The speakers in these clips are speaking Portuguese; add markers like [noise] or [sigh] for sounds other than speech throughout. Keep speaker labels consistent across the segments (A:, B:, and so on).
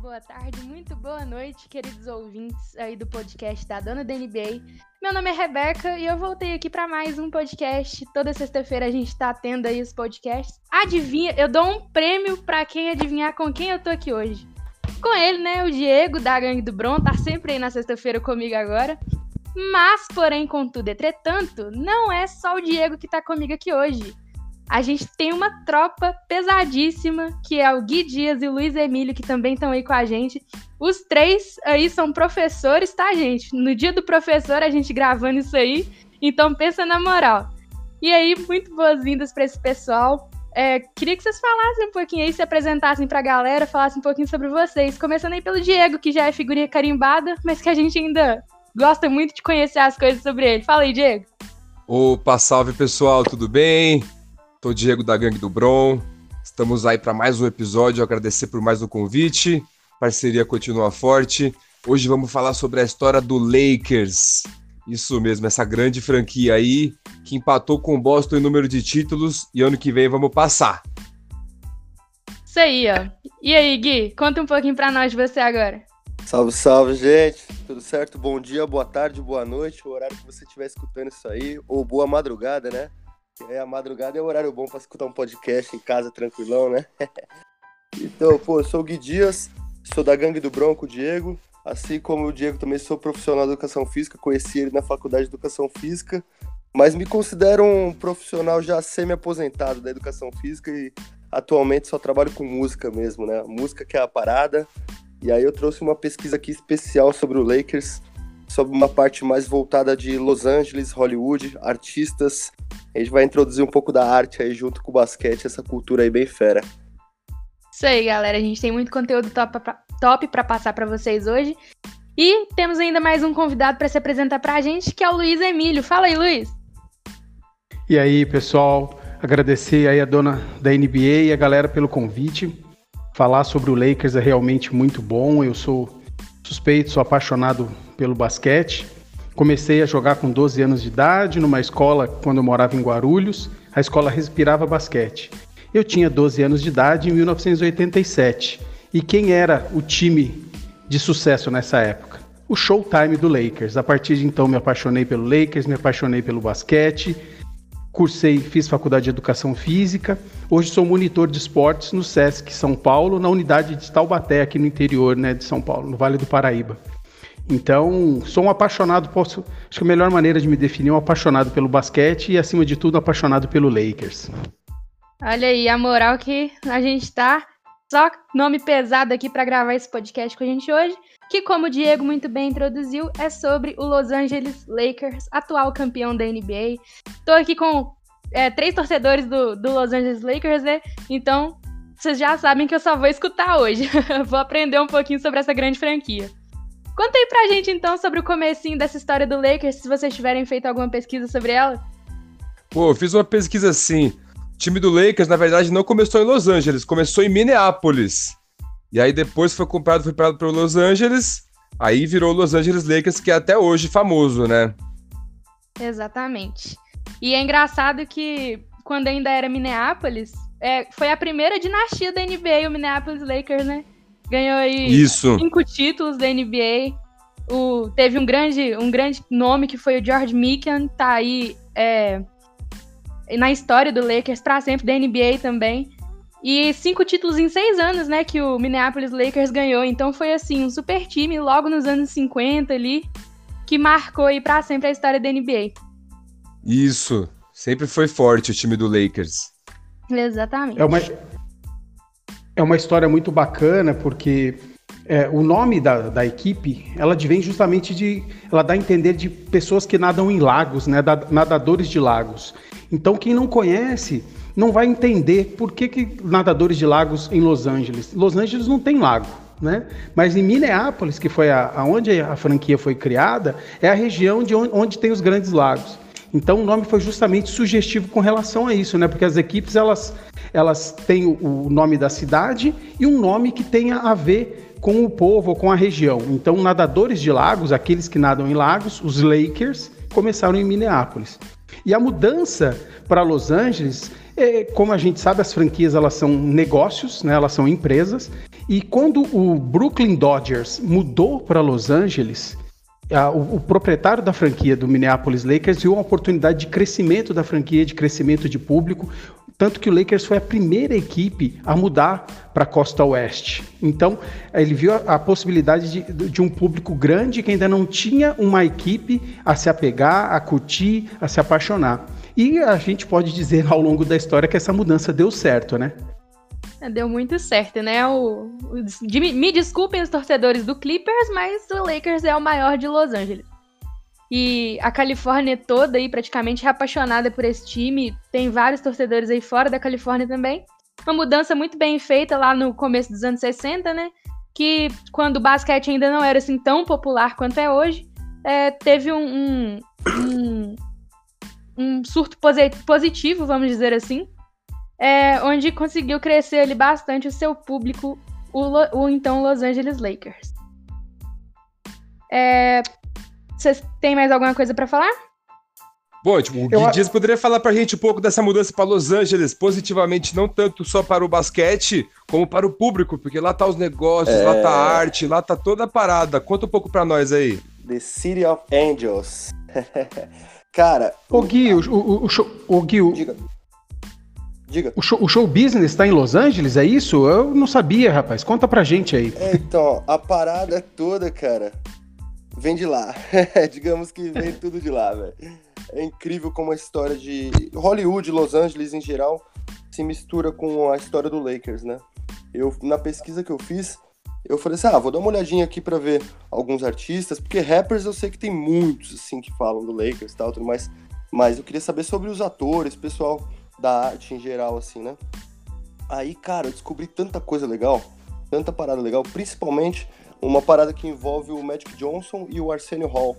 A: Boa tarde, muito boa noite, queridos ouvintes aí do podcast da Dona da NBA. Meu nome é Rebeca e eu voltei aqui para mais um podcast. Toda sexta-feira a gente tá tendo aí os podcasts. Adivinha, eu dou um prêmio para quem adivinhar com quem eu tô aqui hoje. Com ele, né, o Diego da Gangue do Bron, tá sempre aí na sexta-feira comigo agora. Mas, porém, contudo, entretanto, não é só o Diego que tá comigo aqui hoje a gente tem uma tropa pesadíssima, que é o Gui Dias e o Luiz Emílio, que também estão aí com a gente. Os três aí são professores, tá, gente? No dia do professor, a gente gravando isso aí. Então, pensa na moral. E aí, muito boas-vindas para esse pessoal. É, queria que vocês falassem um pouquinho aí, se apresentassem para a galera, falassem um pouquinho sobre vocês. Começando aí pelo Diego, que já é figurinha carimbada, mas que a gente ainda gosta muito de conhecer as coisas sobre ele. Fala aí, Diego.
B: Opa, salve pessoal, tudo bem? Tô Diego da Gangue do Bron. Estamos aí para mais um episódio. Agradecer por mais um convite. Parceria continua forte. Hoje vamos falar sobre a história do Lakers. Isso mesmo, essa grande franquia aí que empatou com o Boston em número de títulos e ano que vem vamos passar.
A: Isso aí, ó. E aí, Gui, conta um pouquinho pra nós de você agora.
C: Salve, salve, gente. Tudo certo? Bom dia, boa tarde, boa noite, o horário que você estiver escutando isso aí, ou boa madrugada, né? É, a madrugada é o horário bom para escutar um podcast em casa, tranquilão, né? [laughs] então, pô, eu sou o Gui Dias, sou da Gangue do Bronco, Diego. Assim como o Diego, também sou profissional de educação física, conheci ele na faculdade de educação física, mas me considero um profissional já semi-aposentado da educação física e atualmente só trabalho com música mesmo, né? Música que é a parada. E aí eu trouxe uma pesquisa aqui especial sobre o Lakers, sobre uma parte mais voltada de Los Angeles, Hollywood, artistas a gente vai introduzir um pouco da arte aí junto com o basquete, essa cultura aí bem fera.
A: Isso aí, galera. A gente tem muito conteúdo top para top passar para vocês hoje. E temos ainda mais um convidado para se apresentar para a gente, que é o Luiz Emílio. Fala aí, Luiz.
D: E aí, pessoal, agradecer aí a dona da NBA e a galera pelo convite. Falar sobre o Lakers é realmente muito bom. Eu sou suspeito, sou apaixonado pelo basquete. Comecei a jogar com 12 anos de idade numa escola quando eu morava em Guarulhos. A escola respirava basquete. Eu tinha 12 anos de idade em 1987. E quem era o time de sucesso nessa época? O Showtime do Lakers. A partir de então me apaixonei pelo Lakers, me apaixonei pelo basquete. Cursei, fiz faculdade de educação física. Hoje sou monitor de esportes no SESC São Paulo, na unidade de Taubaté, aqui no interior né, de São Paulo, no Vale do Paraíba. Então, sou um apaixonado, posso, acho que a melhor maneira de me definir é um apaixonado pelo basquete e, acima de tudo, apaixonado pelo Lakers.
A: Olha aí, a moral que a gente tá. Só nome pesado aqui para gravar esse podcast com a gente hoje, que, como o Diego muito bem introduziu, é sobre o Los Angeles Lakers, atual campeão da NBA. Tô aqui com é, três torcedores do, do Los Angeles Lakers, né? Então, vocês já sabem que eu só vou escutar hoje. [laughs] vou aprender um pouquinho sobre essa grande franquia. Conta aí pra gente então sobre o comecinho dessa história do Lakers, se vocês tiverem feito alguma pesquisa sobre ela.
B: Pô, eu fiz uma pesquisa assim. O time do Lakers, na verdade, não começou em Los Angeles, começou em Minneapolis. E aí depois foi comprado, foi comprado para Los Angeles, aí virou Los Angeles Lakers, que é até hoje famoso, né?
A: Exatamente. E é engraçado que quando ainda era Minneapolis, é, foi a primeira dinastia da NBA, o Minneapolis Lakers, né? Ganhou aí
B: Isso.
A: cinco títulos da NBA. O, teve um grande, um grande nome que foi o George Mikan, tá aí é, na história do Lakers para sempre, da NBA também. E cinco títulos em seis anos, né, que o Minneapolis Lakers ganhou. Então foi assim, um super time logo nos anos 50 ali, que marcou aí pra sempre a história da NBA.
B: Isso, sempre foi forte o time do Lakers.
A: Exatamente.
D: É uma, é uma história muito bacana porque é, o nome da, da equipe, ela vem justamente de, ela dá a entender de pessoas que nadam em lagos, né, nadadores de lagos. Então quem não conhece não vai entender por que, que nadadores de lagos em Los Angeles. Los Angeles não tem lago, né? Mas em Minneapolis, que foi a, onde a franquia foi criada, é a região de onde, onde tem os grandes lagos. Então o nome foi justamente sugestivo com relação a isso, né? Porque as equipes elas elas têm o nome da cidade e um nome que tenha a ver com o povo ou com a região. Então, nadadores de lagos, aqueles que nadam em lagos, os Lakers, começaram em Minneapolis. E a mudança para Los Angeles é, como a gente sabe, as franquias elas são negócios, né? Elas são empresas. E quando o Brooklyn Dodgers mudou para Los Angeles, o, o, proprietário da franquia do Minneapolis Lakers viu uma oportunidade de crescimento da franquia, de crescimento de público. Tanto que o Lakers foi a primeira equipe a mudar para a costa oeste. Então, ele viu a, a possibilidade de, de, um público grande que ainda não tinha uma equipe a se apegar, a curtir, a se apaixonar. E a gente pode dizer ao longo da história que essa mudança deu certo, né?
A: Deu muito certo, né? O, o de, me desculpem os torcedores do Clippers, mas o Lakers é o maior de Los Angeles. E a Califórnia toda aí praticamente é apaixonada por esse time. Tem vários torcedores aí fora da Califórnia também. Uma mudança muito bem feita lá no começo dos anos 60, né? Que quando o basquete ainda não era assim tão popular quanto é hoje, é, teve um, um, um, um surto positivo, vamos dizer assim, é, onde conseguiu crescer ali bastante o seu público, o, o então Los Angeles Lakers. É, vocês têm mais alguma coisa para falar?
B: Bom, tipo, o Gui Eu... Dias poderia falar pra gente um pouco dessa mudança para Los Angeles, positivamente, não tanto só para o basquete, como para o público, porque lá tá os negócios, é... lá tá a arte, lá tá toda a parada. Conta um pouco para nós aí.
C: The City of Angels. [laughs] Cara.
D: Ô Gui, o, o, o, o Gui, o, Diga. O show, o show business está em Los Angeles, é isso? Eu não sabia, rapaz. Conta pra gente aí.
C: É, então, a parada toda, cara, vem de lá. [laughs] Digamos que vem tudo de lá, velho. É incrível como a história de Hollywood, Los Angeles em geral, se mistura com a história do Lakers, né? Eu, na pesquisa que eu fiz, eu falei assim, ah, vou dar uma olhadinha aqui para ver alguns artistas, porque rappers eu sei que tem muitos, assim, que falam do Lakers e tal, tudo mais, mas eu queria saber sobre os atores, pessoal da arte em geral, assim, né? Aí, cara, eu descobri tanta coisa legal, tanta parada legal, principalmente uma parada que envolve o Magic Johnson e o Arsenio Hall,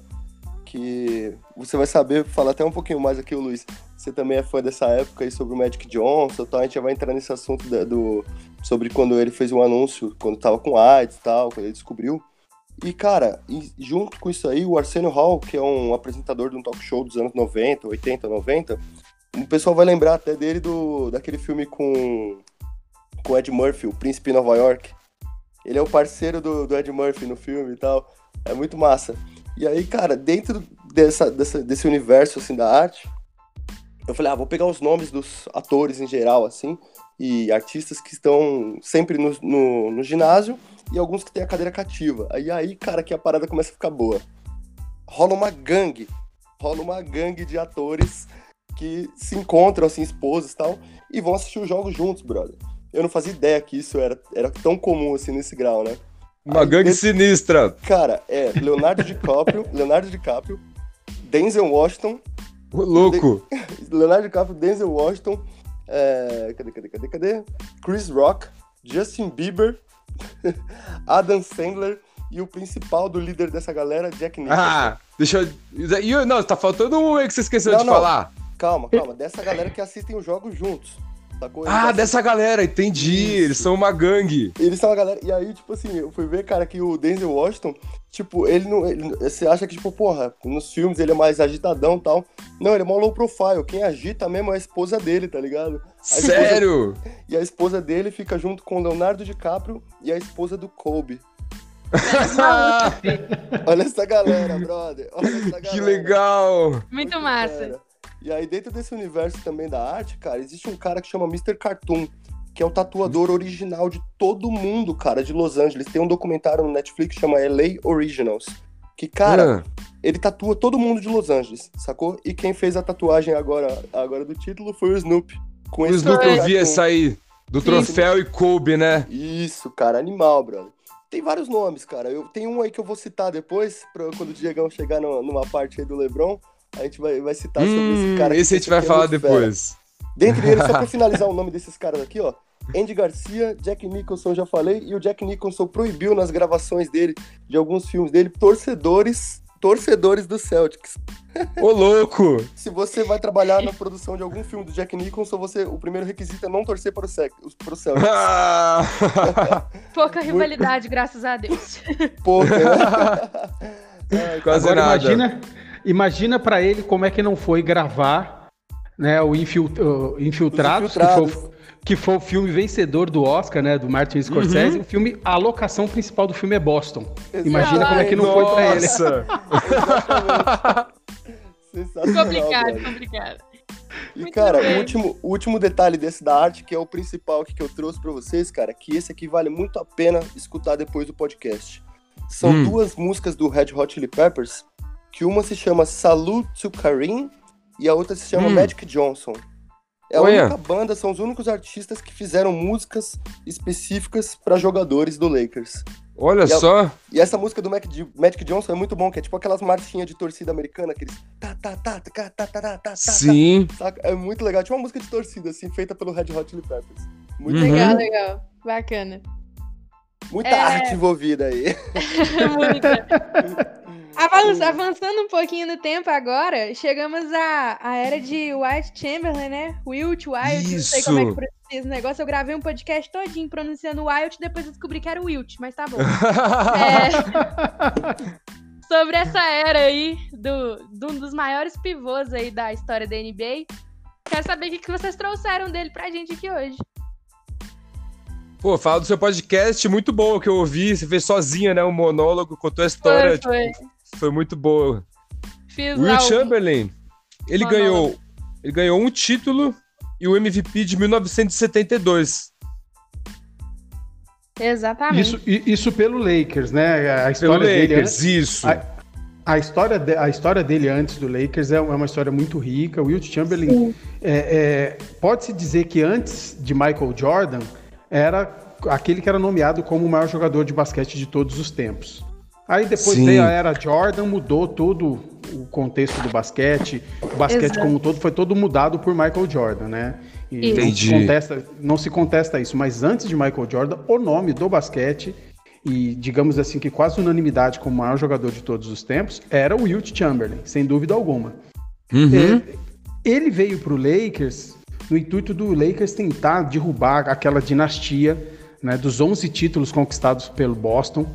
C: que você vai saber falar até um pouquinho mais aqui, o Luiz. Você também é fã dessa época aí sobre o Magic Johnson, então a gente já vai entrar nesse assunto da, do sobre quando ele fez um anúncio, quando tava com AIDS e tal, quando ele descobriu. E, cara, e junto com isso aí, o Arsenio Hall, que é um apresentador de um talk show dos anos 90, 80, 90, o pessoal vai lembrar até dele do daquele filme com, com Ed Murphy, O Príncipe Nova York. Ele é o parceiro do, do Ed Murphy no filme e tal. É muito massa. E aí, cara, dentro dessa, dessa, desse universo, assim, da arte, eu falei, ah, vou pegar os nomes dos atores em geral, assim, e artistas que estão sempre no, no, no ginásio e alguns que têm a cadeira cativa. Aí, aí, cara, que a parada começa a ficar boa. Rola uma gangue, rola uma gangue de atores que se encontram, assim, esposas e tal, e vão assistir os jogos juntos, brother. Eu não fazia ideia que isso era, era tão comum, assim, nesse grau, né?
B: Uma Aí, gangue desse... sinistra.
C: Cara, é Leonardo DiCaprio, [laughs] Leonardo DiCaprio, Denzel Washington.
B: O louco!
C: De... [laughs] Leonardo DiCaprio, Denzel Washington, é... cadê, cadê, cadê, cadê? Chris Rock, Justin Bieber, [laughs] Adam Sandler e o principal do líder dessa galera, Jack Nicholson.
B: Ah, deixa eu... Não, tá faltando um aí que você esqueceu não, de não. falar.
C: Calma, calma. Dessa galera que assistem os jogos juntos.
B: Sacou? ah, assim, dessa galera, entendi. Isso. Eles são uma gangue.
C: Eles são uma galera. E aí, tipo assim, eu fui ver, cara, que o Denzel Washington, tipo, ele não. Ele, você acha que, tipo, porra, nos filmes ele é mais agitadão e tal. Não, ele é mó low profile. Quem agita mesmo é a esposa dele, tá ligado? A
B: Sério?
C: Esposa, e a esposa dele fica junto com o Leonardo DiCaprio e a esposa do Kobe. [laughs] Olha essa galera, brother. Olha essa galera.
B: Que legal!
A: Muito, Muito massa.
C: E aí, dentro desse universo também da arte, cara, existe um cara que chama Mr. Cartoon, que é o tatuador original de todo mundo, cara, de Los Angeles. Tem um documentário no Netflix que chama LA Originals. Que, cara, ah. ele tatua todo mundo de Los Angeles, sacou? E quem fez a tatuagem agora, agora do título foi o Snoop.
B: Com o Snoop eu vi essa aí, do troféu Isso. e Kobe, né?
C: Isso, cara, animal, brother. Tem vários nomes, cara. Eu tenho um aí que eu vou citar depois, pra quando o Diegão chegar no, numa parte aí do LeBron. A gente vai, vai citar sobre esse
B: hum,
C: cara.
B: Esse a gente vai é falar depois.
C: Fera. Dentre eles, só pra [laughs] finalizar o nome desses caras aqui, ó. Andy Garcia, Jack Nicholson, já falei, e o Jack Nicholson proibiu nas gravações dele, de alguns filmes dele, torcedores, torcedores do Celtics.
B: Ô, louco!
C: Se você vai trabalhar na produção de algum filme do Jack Nicholson, você, o primeiro requisito é não torcer para o, Sec, para o Celtics. [laughs]
A: Pouca rivalidade, graças a Deus.
C: Pouca,
D: né? [laughs] Quase Agora, nada. imagina Imagina para ele como é que não foi gravar né? O Infil- o Infiltrados, que foi, que foi o filme vencedor do Oscar, né? Do Martin Scorsese.
B: Uhum.
D: O filme, a locação principal do filme é Boston. Imagina como é que não foi pra ele.
B: Nossa! [laughs]
C: Sensacional,
A: Complicado,
C: velho.
A: complicado.
C: E,
A: Muito
C: cara,
A: bem.
C: o último, o último detalhe desse da arte, que é o principal aqui que eu trouxe pra vocês, cara, que esse aqui vale muito a pena escutar depois do podcast. São
B: Hum.
C: duas músicas do Red Hot Chili Peppers, que uma se chama Salute to Karim e a outra se chama
B: hum.
C: Magic Johnson. É a única banda, são os únicos artistas que fizeram músicas específicas para jogadores do Lakers.
B: Olha
C: e a,
B: só!
C: E essa música do Mac, Magic Johnson é muito bom, que é tipo aquelas marchinhas de torcida americana, aqueles. Tá, tá, tá, tá, tá, tá, tá, tá, tá,
B: tá.
C: Sim. É muito legal. Tipo uma música de torcida, assim, feita pelo Red Hot Chili Peppers. Muito
B: uhum.
A: legal. Legal. Bacana.
C: Muita
A: é...
C: arte envolvida aí. [laughs]
A: Muita. [laughs] Avanç- avançando um pouquinho no tempo agora, chegamos à, à era de White Chamberlain, né? Wilt, Wild, não sei como é que pronuncia esse negócio. Eu gravei um podcast todinho pronunciando Wild, depois descobri que era Wilt, mas tá bom. [laughs] É, sobre essa era aí do, de um dos maiores pivôs aí da história da NBA. Quero saber o que vocês trouxeram dele pra gente aqui hoje.
B: Pô, fala do seu podcast, muito bom que eu ouvi. Você fez sozinha, né? Um monólogo, contou a história.
A: Foi,
B: tipo,
A: foi.
B: muito boa.
A: Fiz
B: Will
A: o-
B: Chamberlain, ele
A: Monólogo.
B: ganhou, ele ganhou um título e o MVP de 1972.
A: Exatamente.
D: Isso, isso pelo Lakers, né? A
B: Pelo
D: história dele
B: Lakers, isso.
D: a- A história, de- a história dele antes do Lakers é uma é uma história muito rica. O Wilt Chamberlain é, é, pode-se dizer que antes de Michael Jordan era aquele que era nomeado como o maior jogador de basquete de todos os tempos. Aí depois
B: Sim.
D: veio a era Jordan, mudou todo o contexto do basquete. O basquete
A: Exato.
D: como um todo foi todo mudado por Michael Jordan, né? E não se,
B: Entendi.
D: contesta, não se contesta isso, mas antes de Michael Jordan, o nome do basquete e digamos assim que quase unanimidade como o maior jogador de todos os tempos era o Wilt Chamberlain, sem dúvida alguma.
B: Uhum.
D: É, ele veio para o Lakers no intuito do Lakers tentar derrubar aquela dinastia né, dos 11 títulos conquistados pelo Boston.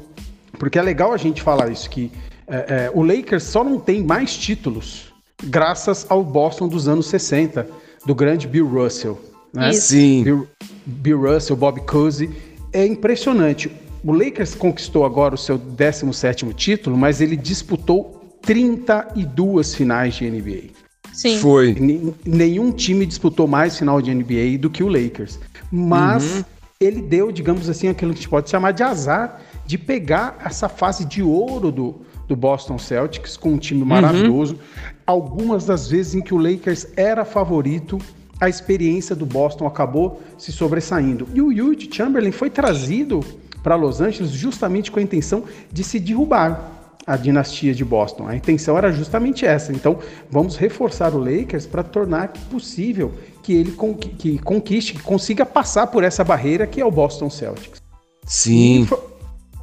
D: Porque é legal a gente falar isso, que é, é, o Lakers só não tem mais títulos graças ao Boston dos anos 60, do grande Bill Russell. Né?
B: Sim.
D: Bill, Bill Russell, Bob Cousy. É impressionante. O Lakers conquistou agora o seu 17º título, mas ele disputou 32 finais de NBA.
A: Sim.
B: Foi.
D: Nen- Nenhum time disputou mais final de NBA do que o Lakers. Mas ele deu, digamos assim, aquilo que a gente pode chamar de azar de pegar essa fase de ouro do, do Boston Celtics com um time maravilhoso. Algumas das vezes em que o Lakers era favorito, a experiência do Boston acabou se sobressaindo. E o Wilt Chamberlain foi trazido para Los Angeles justamente com a intenção de se derrubar a dinastia de Boston. A intenção era justamente essa. Então, vamos reforçar o Lakers para tornar possível que ele con- que- conquiste, que consiga passar por essa barreira que é o Boston Celtics. E
B: Sim.
D: Foi,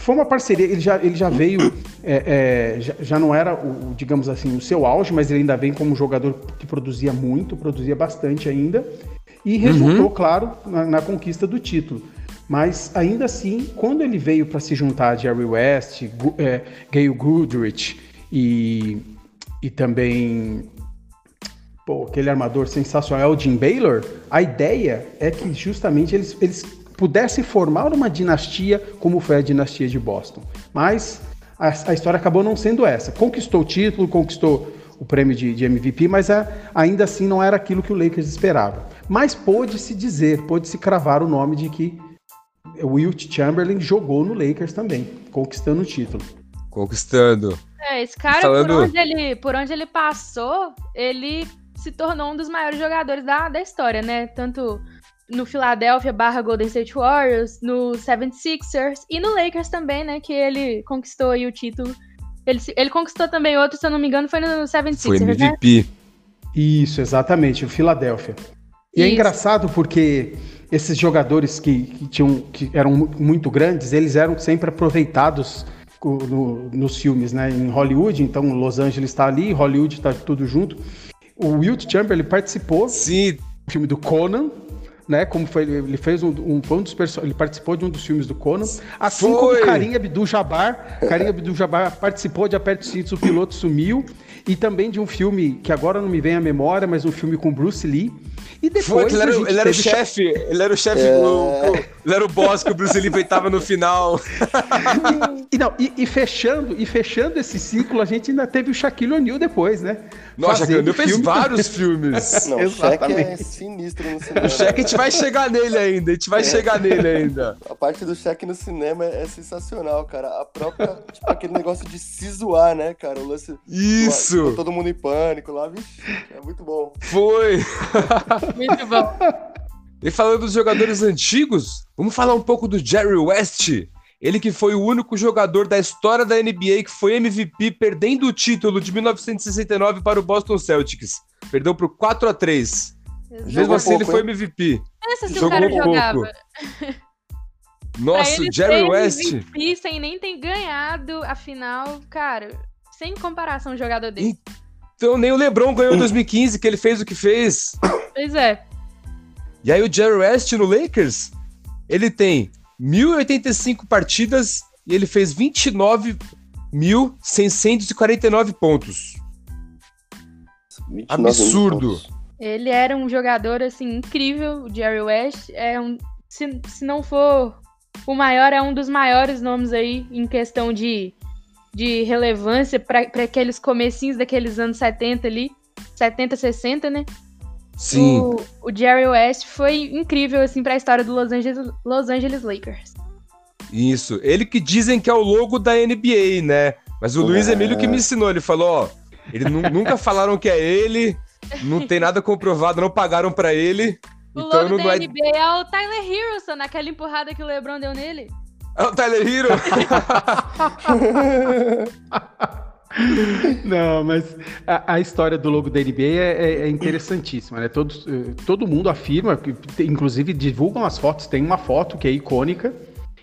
D: foi uma parceria, ele já, ele já veio, é, é, já, já não era, o, digamos assim, o seu auge, mas ele ainda vem como um jogador que produzia muito, produzia bastante ainda, e resultou, claro, na, na conquista do título. Mas ainda assim, quando ele veio para se juntar a Jerry West, Gu- é, Gayle Goodrich e, e também pô, aquele armador sensacional, o Jim Baylor, a ideia é que justamente eles, eles pudessem formar uma dinastia como foi a dinastia de Boston. Mas a, a história acabou não sendo essa. Conquistou o título, conquistou o prêmio de, de MVP, mas a- ainda assim não era aquilo que o Lakers esperava. Mas pôde-se dizer, pôde-se cravar o nome de que o Wilt Chamberlain jogou no Lakers também, conquistando o título.
B: Conquistando.
A: É, esse cara,
B: Falando-
A: por, onde ele, por onde ele passou, ele se tornou um dos maiores jogadores da, da história, né? Tanto no Philadelphia barra Golden State Warriors, no 76ers e no Lakers também, né? Que ele conquistou aí o título. Ele, ele conquistou também outro, se eu não me engano, foi no 76ers,
B: Foi
A: né?
B: MVP.
D: Isso, exatamente, o Philadelphia. E é
A: Isso.
D: engraçado porque esses jogadores que, que tinham, que eram mu- muito grandes, eles eram sempre aproveitados no- nos filmes, né? Em Hollywood, então Los Angeles está ali, Hollywood está tudo junto. O Wilt Chamberlain participou
B: Sim.
D: do filme do Conan, né? Como foi, ele fez um, um, um dos ele participou de um dos filmes do Conan, assim
B: Foi.
D: como Karim Abdul-Jabbar, Karim Abdul-Jabbar participou de Aperte Cintos, o piloto sumiu, e também de um filme que agora não me vem à memória, mas um filme com Bruce Lee. E
B: Foi,
D: depois
B: que ele era, ele era o chefe, ele era o chefe,
C: É.
B: o- o- ele era o boss que o Bruce Lee peitava no final.
D: E, não, e, e fechando, e fechando esse ciclo, a gente ainda teve o Shaquille O'Neal depois, né?
B: Nossa, Shaquille fez
D: filme-
B: vários [laughs] filmes.
C: Não, o Shaq é sinistro no cinema.
B: O Shaq a gente vai chegar nele ainda, a gente vai chegar nele ainda. [laughs]
C: A parte do Shaq no cinema é sensacional, cara. A própria, tipo, aquele negócio de se zoar, né, cara? O lance.
B: Isso,
C: Todo mundo em pânico lá, vixe, é muito bom.
B: foi. [laughs]
A: Muito bom.
B: E falando dos jogadores antigos, vamos falar um pouco do Jerry West. Ele que foi o único jogador da história da NBA que foi MVP, perdendo o título de 1969 para o Boston Celtics. Perdeu por 4 a 3 Mesmo
C: Jogou
B: assim, ele
C: pouco,
B: foi
C: hein?
B: MVP.
A: Pensa se o
B: Jogou
A: cara
B: pouco.
A: jogava.
B: Nossa, o
A: ele
B: Jerry
A: ser
B: West.
A: MVP sem nem ter ganhado a final, cara, sem comparação o jogador dele.
B: Então nem o LeBron ganhou em 2015, que ele fez o que fez.
A: Pois é.
B: E aí o Jerry West no Lakers, ele tem 1085 partidas e ele fez 29.649 pontos.
C: 29
B: Absurdo.
C: minutos.
A: Ele era um jogador, assim, incrível, o Jerry West. É um, se, se não for o maior, é um dos maiores nomes aí em questão de, de relevância para aqueles comecinhos daqueles anos 70 ali. 70, 60, né?
B: Sim.
A: O, o Jerry West foi incrível, assim, pra história do Los Angeles, Los Angeles Lakers.
B: Isso. Ele que dizem que é o logo da NBA, né? Mas o
C: É.
B: Luiz Emílio que me ensinou, ele falou, ó, ele nu- [laughs] nunca falaram que é ele, não tem nada comprovado, não pagaram pra ele.
A: O
B: então
A: logo da
B: é...
A: NBA é o Tyler Harrison, naquela empurrada que o LeBron deu nele.
B: É o Tyler Hero. [laughs] [laughs] [laughs]
D: Não, mas a, a história do logo da NBA é, é- é interessantíssima, né? Todos, eh, todo mundo afirma, inclusive divulgam as fotos, tem uma foto que é icônica,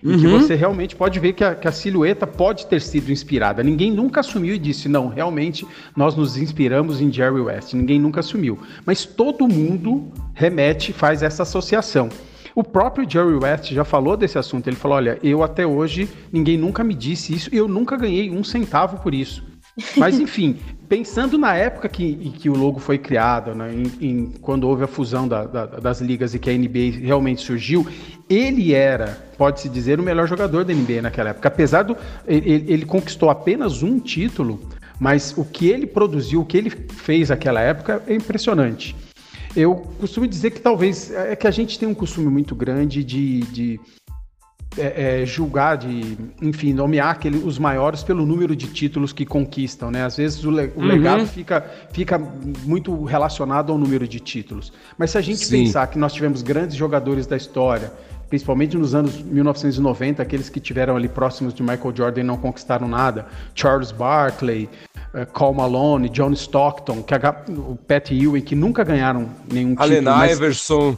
D: e que
B: Uhum.
D: você realmente pode ver que a, que a silhueta pode ter sido inspirada. Ninguém nunca assumiu e disse, não, realmente nós nos inspiramos em Jerry West. Ninguém nunca assumiu. Mas todo mundo remete, faz essa associação. O próprio Jerry West já falou desse assunto. Ele falou: olha, eu até hoje, ninguém nunca me disse isso e eu nunca ganhei um centavo por isso. Mas enfim, pensando na época que, em que o logo foi criado, né, em, em- quando houve a fusão da- da- das ligas e que a NBA realmente surgiu, ele era, pode-se dizer, o melhor jogador da NBA naquela época. Apesar do. Ele, ele conquistou apenas um título, mas o que ele produziu, o que ele fez naquela época é impressionante. Eu costumo dizer que talvez é que a gente tem um costume muito grande de, de é, é, julgar, de, enfim, nomear aquele, os maiores pelo número de títulos que conquistam, né? Às vezes o, le- o
B: Uhum.
D: legado fica, fica muito relacionado ao número de títulos. Mas se a gente
B: Sim.
D: pensar que nós tivemos grandes jogadores da história, principalmente nos anos 1990, aqueles que tiveram ali próximos de Michael Jordan e não conquistaram nada, Charles Barkley, eh, Karl Malone, John Stockton, que a- o Pat Ewing, que nunca ganharam nenhum
B: Allen
D: título, mas
B: Iverson.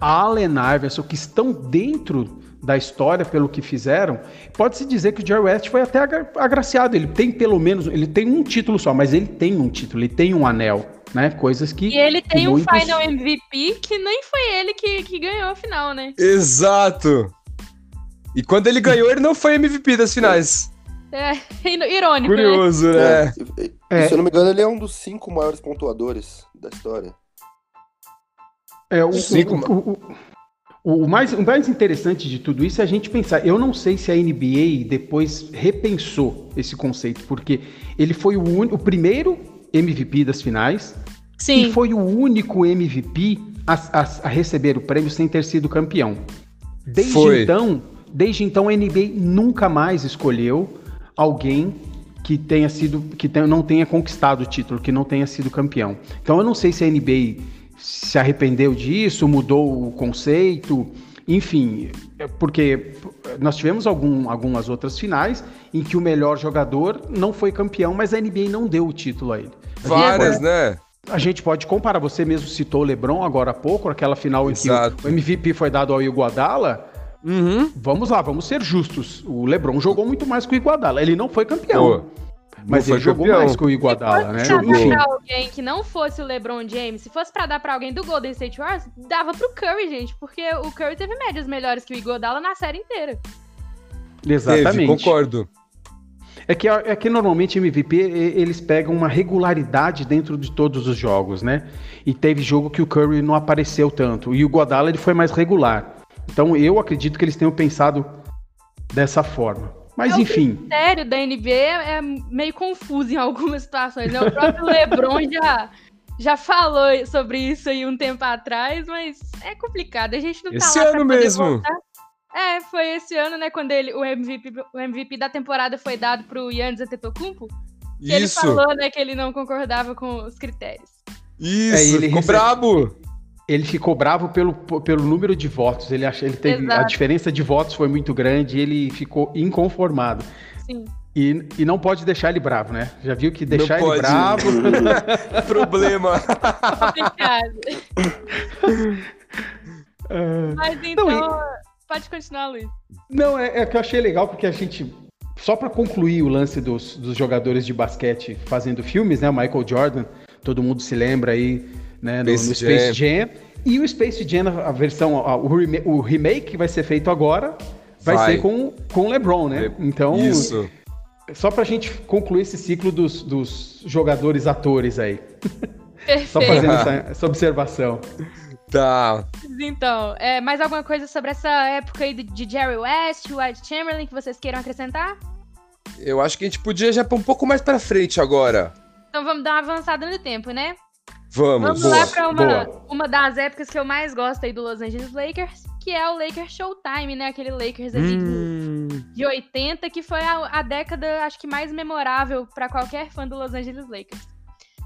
D: Allen Iverson, que estão dentro da história pelo que fizeram, pode-se dizer que o Jerry West foi até agra- agraciado. Ele tem pelo menos, ele tem um título só, mas ele tem um título, ele tem um anel, né? Coisas que
A: E ele tem um
D: muitos-
A: Final MVP que nem foi ele que, que ganhou a final, né?
B: Exato. E quando ele ganhou, ele não foi MVP das [laughs] finais.
A: É irônico, né?
B: Curioso, né?
C: É,
D: É.
C: Se eu não me engano, ele é um dos cinco maiores pontuadores da história.
D: É, o,
B: Cinco,
D: o- o- o- o mais, o mais interessante de tudo isso é a gente pensar. Eu não sei se a NBA depois repensou esse conceito, porque ele foi o, uni- o primeiro MVP das finais e
A: Sim.
D: foi o único MVP a, a- a receber o prêmio sem ter sido campeão. Desde
B: Foi.
D: então, desde então a NBA nunca mais escolheu alguém que tenha sido que tenha- não tenha conquistado o título, que não tenha sido campeão. Então eu não sei se a NBA se arrependeu disso, mudou o conceito, enfim, é porque nós tivemos algum- algumas outras finais em que o melhor jogador não foi campeão, mas a NBA não deu o título a ele.
B: Várias, né?
D: A gente pode comparar, você mesmo citou o LeBron agora há pouco, aquela final em
B: Exato.
D: que o MVP foi dado ao Iguodala.
B: Uhum.
D: Vamos lá, vamos ser justos. O LeBron jogou muito mais que o Iguodala. Ele não foi campeão.
B: Pô.
D: Mas ele jogou
B: campeão.
D: mais que o Iguodala, né?
A: Se fosse pra
D: Enfim,
A: dar pra alguém que não fosse o LeBron James, se fosse pra dar pra alguém do Golden State Warriors, dava pro Curry, gente, porque o Curry teve médias melhores que o Iguodala na série inteira.
D: exatamente.
B: Teve, concordo.
D: É que, é que normalmente MVP e- eles pegam uma regularidade dentro de todos os jogos, né? E teve jogo que o Curry não apareceu tanto. E o Godala ele foi mais regular. Então eu acredito que eles tenham pensado dessa forma. Mas
A: É o
D: enfim,
A: Sério, da NBA é meio confuso em algumas situações, né? O próprio LeBron [laughs] já, já falou sobre isso aí um tempo atrás, mas é complicado. A gente não tá
B: Esse
A: lá pra
B: ano mesmo.
A: voltar. É, foi esse ano, né, quando ele, o, MVP, o MVP da temporada foi dado pro Yannis Antetokounmpo, que ele
B: Isso,
A: falou, né, que ele não concordava com os critérios.
B: isso,
D: É, ele
B: ficou
D: recebe-
B: brabo.
D: Ele ficou bravo pelo, pelo número de votos. Ele acha, ele teve a
A: Exato.
D: diferença de votos foi muito grande e ele ficou inconformado.
A: Sim.
D: E, e não pode deixar ele bravo, né? Já viu que deixar ele
B: pode.
D: bravo. [laughs]
B: Problema.
A: Complicado. [laughs]
D: Ah,
A: Mas
D: Não,
A: então, pode continuar, Luiz.
D: Não, é, é que eu achei legal porque a gente. Só para concluir o lance dos, dos jogadores de basquete fazendo filmes, né? O Michael Jordan, todo mundo se lembra aí, né? No, no
B: Space
D: Space Jam. E o Space Jam, a versão, a- o, rema- o remake que vai ser feito agora, vai,
B: Vai.
D: ser com, com o LeBron, né? Então,
B: Isso.
D: só pra gente concluir esse ciclo dos, dos jogadores atores aí. [laughs] Só
A: Perfeito.
D: fazendo essa, essa observação.
B: Tá.
A: Então, é, mais alguma coisa sobre essa época aí de, de Jerry West, White Chamberlain que vocês queiram acrescentar?
B: Eu acho que a gente podia já pôr um pouco mais pra frente agora.
A: Então vamos dar uma avançada no tempo, né?
B: Vamos.
A: Vamos lá pra uma,
D: boa.
A: uma das épocas que eu mais gosto aí do Los Angeles Lakers, que é o Lakers Showtime, né? Aquele Lakers ali de,
B: Hum,
A: de 80, que foi a, a década, acho que mais memorável pra qualquer fã do Los Angeles Lakers.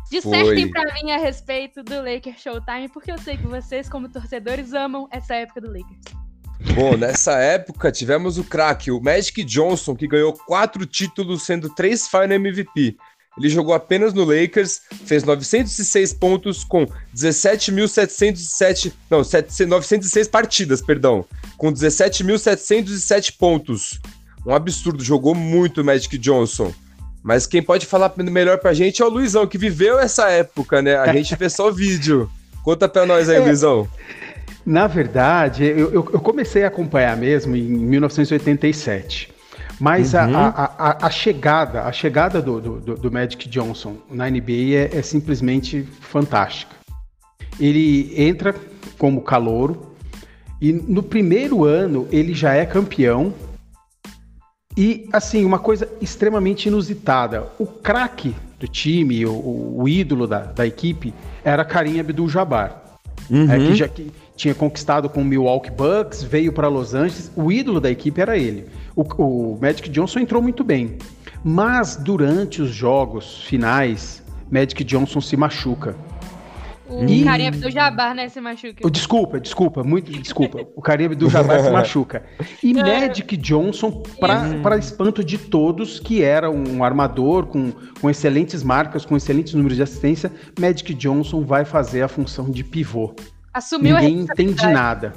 A: Dissertem pra mim a respeito do Lakers Showtime, porque eu sei que vocês, como torcedores, amam essa época do Lakers.
B: Bom, nessa época tivemos o craque, o Magic Johnson, que ganhou quatro títulos, sendo três Final MVP. Ele jogou apenas no Lakers, fez 906 pontos com 17.707. Não, 700 906 partidas, perdão. Com 17.707 pontos. Um absurdo, jogou muito o Magic Johnson. Mas quem pode falar melhor pra gente é o Luizão, que viveu essa época, né? A gente vê só o vídeo. Conta pra nós aí,
D: É.
B: Luizão.
D: Na verdade, eu- eu comecei a acompanhar mesmo em 1987. Mas a-
B: Uhum.
D: a, a- a chegada, a chegada do, do- do- Magic Johnson na NBA é, é simplesmente fantástica. Ele entra como calouro e no primeiro ano ele já é campeão. E assim, uma coisa extremamente inusitada. O craque do time, o, o ídolo da, da equipe, era Karim Abdul-Jabbar. É, que já que tinha conquistado com o Milwaukee Bucks, veio para Los Angeles, o ídolo da equipe era ele. O, o Magic Johnson entrou muito bem, mas durante os jogos finais, Magic Johnson se machuca.
A: O carinha do Jabbar, né, se machuca.
D: Desculpa, desculpa, muito desculpa. O Caribe do Jabbar se [laughs] machuca. E
A: É.
D: Magic Johnson, para espanto de todos, que era um armador com, com excelentes marcas, com excelentes números de assistência, Magic Johnson vai fazer a função de pivô.
A: Assumiu
D: Ninguém
A: a
D: entende nada.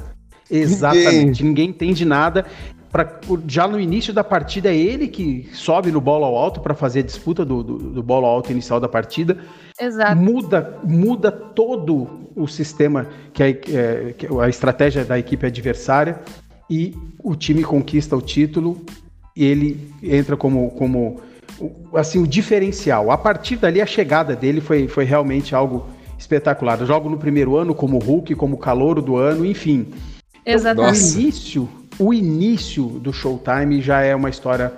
D: Exatamente, ninguém, entende nada. Pra, já no início da partida é ele que sobe no bola ao alto para fazer a disputa do, do, do bola ao alto inicial da partida.
A: Exato.
D: Muda, muda todo o sistema, que a, é, que a estratégia da equipe adversária e o time conquista o título e ele entra como, como o- assim, o diferencial. A partir dali, a chegada dele foi, foi realmente algo espetacular. Eu jogo no primeiro ano como Hulk, como calouro do ano, enfim.
A: Exatamente.
B: Nossa.
D: O início, o início do Showtime já é uma história,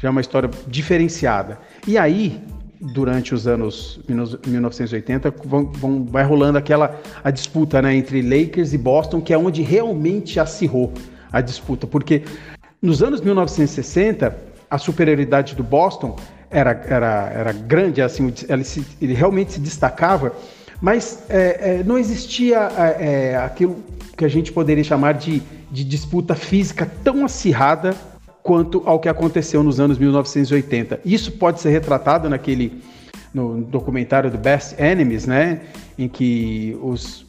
D: já é uma história diferenciada. E aí, durante os anos 1980, vão, vão- vai rolando aquela a disputa né, entre Lakers e Boston, que é onde realmente acirrou a disputa, porque nos anos 1960 a superioridade do Boston era, era, era grande, assim, ele, se- ele realmente se destacava, mas é, é, não existia é, é, aquilo que a gente poderia chamar de, de disputa física tão acirrada quanto ao que aconteceu nos anos 1980. Isso pode ser retratado naquele no documentário do Best Enemies, né, em que os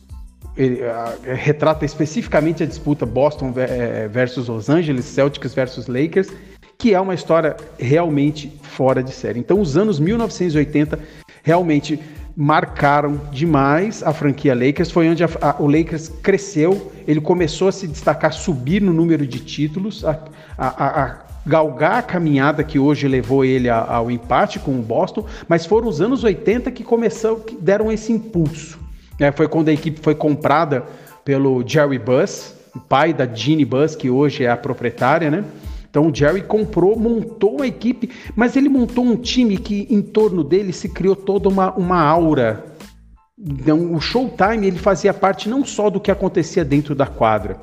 D: ele, ah, retrata especificamente a disputa Boston ve- eh, versus Los Angeles, Celtics versus Lakers, que é uma história realmente fora de série. Então, os anos 1980 realmente marcaram demais a franquia Lakers. Foi onde a, a, o Lakers cresceu, ele começou a se destacar, subir no número de títulos, a, a galgar a caminhada que hoje levou ele ao empate com o Boston, mas foram os anos 80 que começou, que deram esse impulso. É, foi quando a equipe foi comprada pelo Jerry Buss, pai da Jeannie Buss, que hoje é a proprietária, né? Então o Jerry comprou, montou uma equipe, mas ele montou um time que em torno dele se criou toda uma, uma aura. Então, o Showtime ele fazia parte não só do que acontecia dentro da quadra.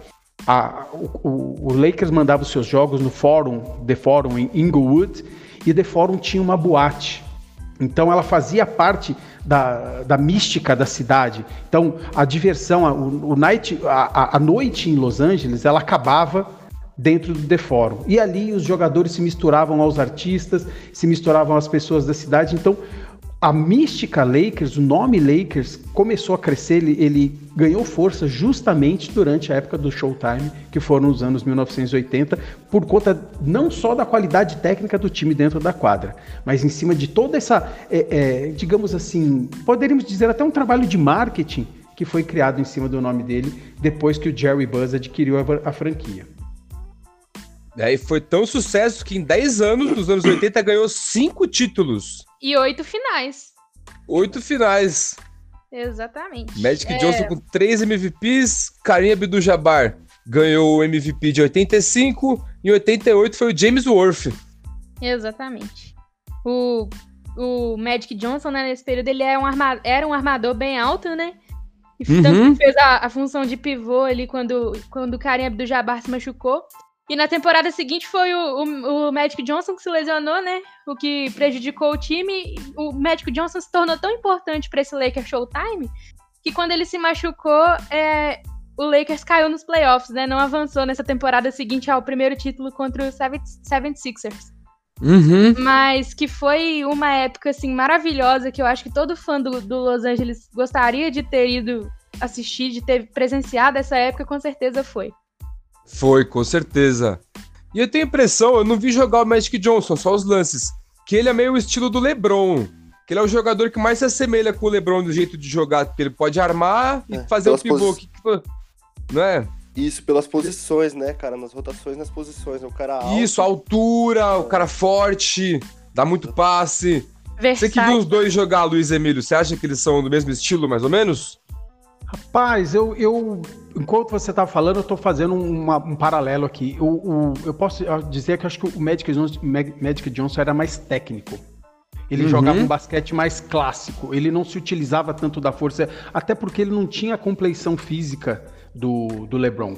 D: A, o, o, Lakers mandava os seus jogos no fórum, The Forum em Inglewood, e The Forum tinha uma boate. Então ela fazia parte da, da mística da cidade. Então a diversão, a, o, o night, a, a noite em Los Angeles, ela acabava dentro do The Forum. E ali os jogadores se misturavam aos artistas, se misturavam às pessoas da cidade. Então, a mística Lakers, o nome Lakers, começou a crescer, ele, ele, ganhou força justamente durante a época do Showtime, que foram os anos 1980, por conta não só da qualidade técnica do time dentro da quadra, mas em cima de toda essa, é, é, digamos assim, poderíamos dizer até um trabalho de marketing que foi criado em cima do nome dele depois que o Jerry Buzz adquiriu a, a franquia.
B: É, e foi tão sucesso que em 10 anos, nos anos 80, ganhou 5 títulos.
A: E 8 finais.
B: 8 finais.
A: Exatamente.
B: Magic é... Johnson com 3 MVPs, Karim Abdul-Jabbar ganhou o MVP de 85 e 88 foi o James Worth.
A: Exatamente. O, o Magic Johnson, né, nesse período, ele é um arma, era um armador bem alto, né? E uhum. tanto fez a, a, função de pivô ali quando, quando o Karim Abdul-Jabbar se machucou. E na temporada seguinte foi o, o, o, Magic Johnson que se lesionou, né? O que prejudicou o time. O Magic Johnson se tornou tão importante para esse Lakers Showtime que quando ele se machucou, é, o Lakers caiu nos playoffs, né? Não avançou nessa temporada seguinte ao primeiro título contra o 76ers.
B: Uhum.
A: Mas que foi uma época assim maravilhosa que eu acho que todo fã do, do Los Angeles gostaria de ter ido assistir, de ter presenciado essa época, com certeza foi.
B: Foi, com certeza. E eu tenho a impressão, eu não vi jogar o Magic Johnson, só os lances, que ele é meio o estilo do LeBron. Que ele é o jogador que mais se assemelha com o LeBron do jeito de jogar, porque ele pode armar e é, fazer o pivô. Posi... Que, não é?
C: Isso, pelas posições, né, cara? Nas rotações, nas posições. O cara alto.
B: Isso, a altura, o cara forte, dá muito passe. Versátil. Você que viu os dois jogar, Luiz Emílio, você acha que eles são do mesmo estilo, mais ou menos?
D: Rapaz, eu, eu enquanto você estava falando, eu estou fazendo uma, um paralelo aqui. O, o, eu posso dizer que acho que o Magic Johnson, Magic Johnson era mais técnico. Ele uhum. jogava um basquete mais clássico. Ele não se utilizava tanto da força, até porque ele não tinha a compleição física do, do LeBron.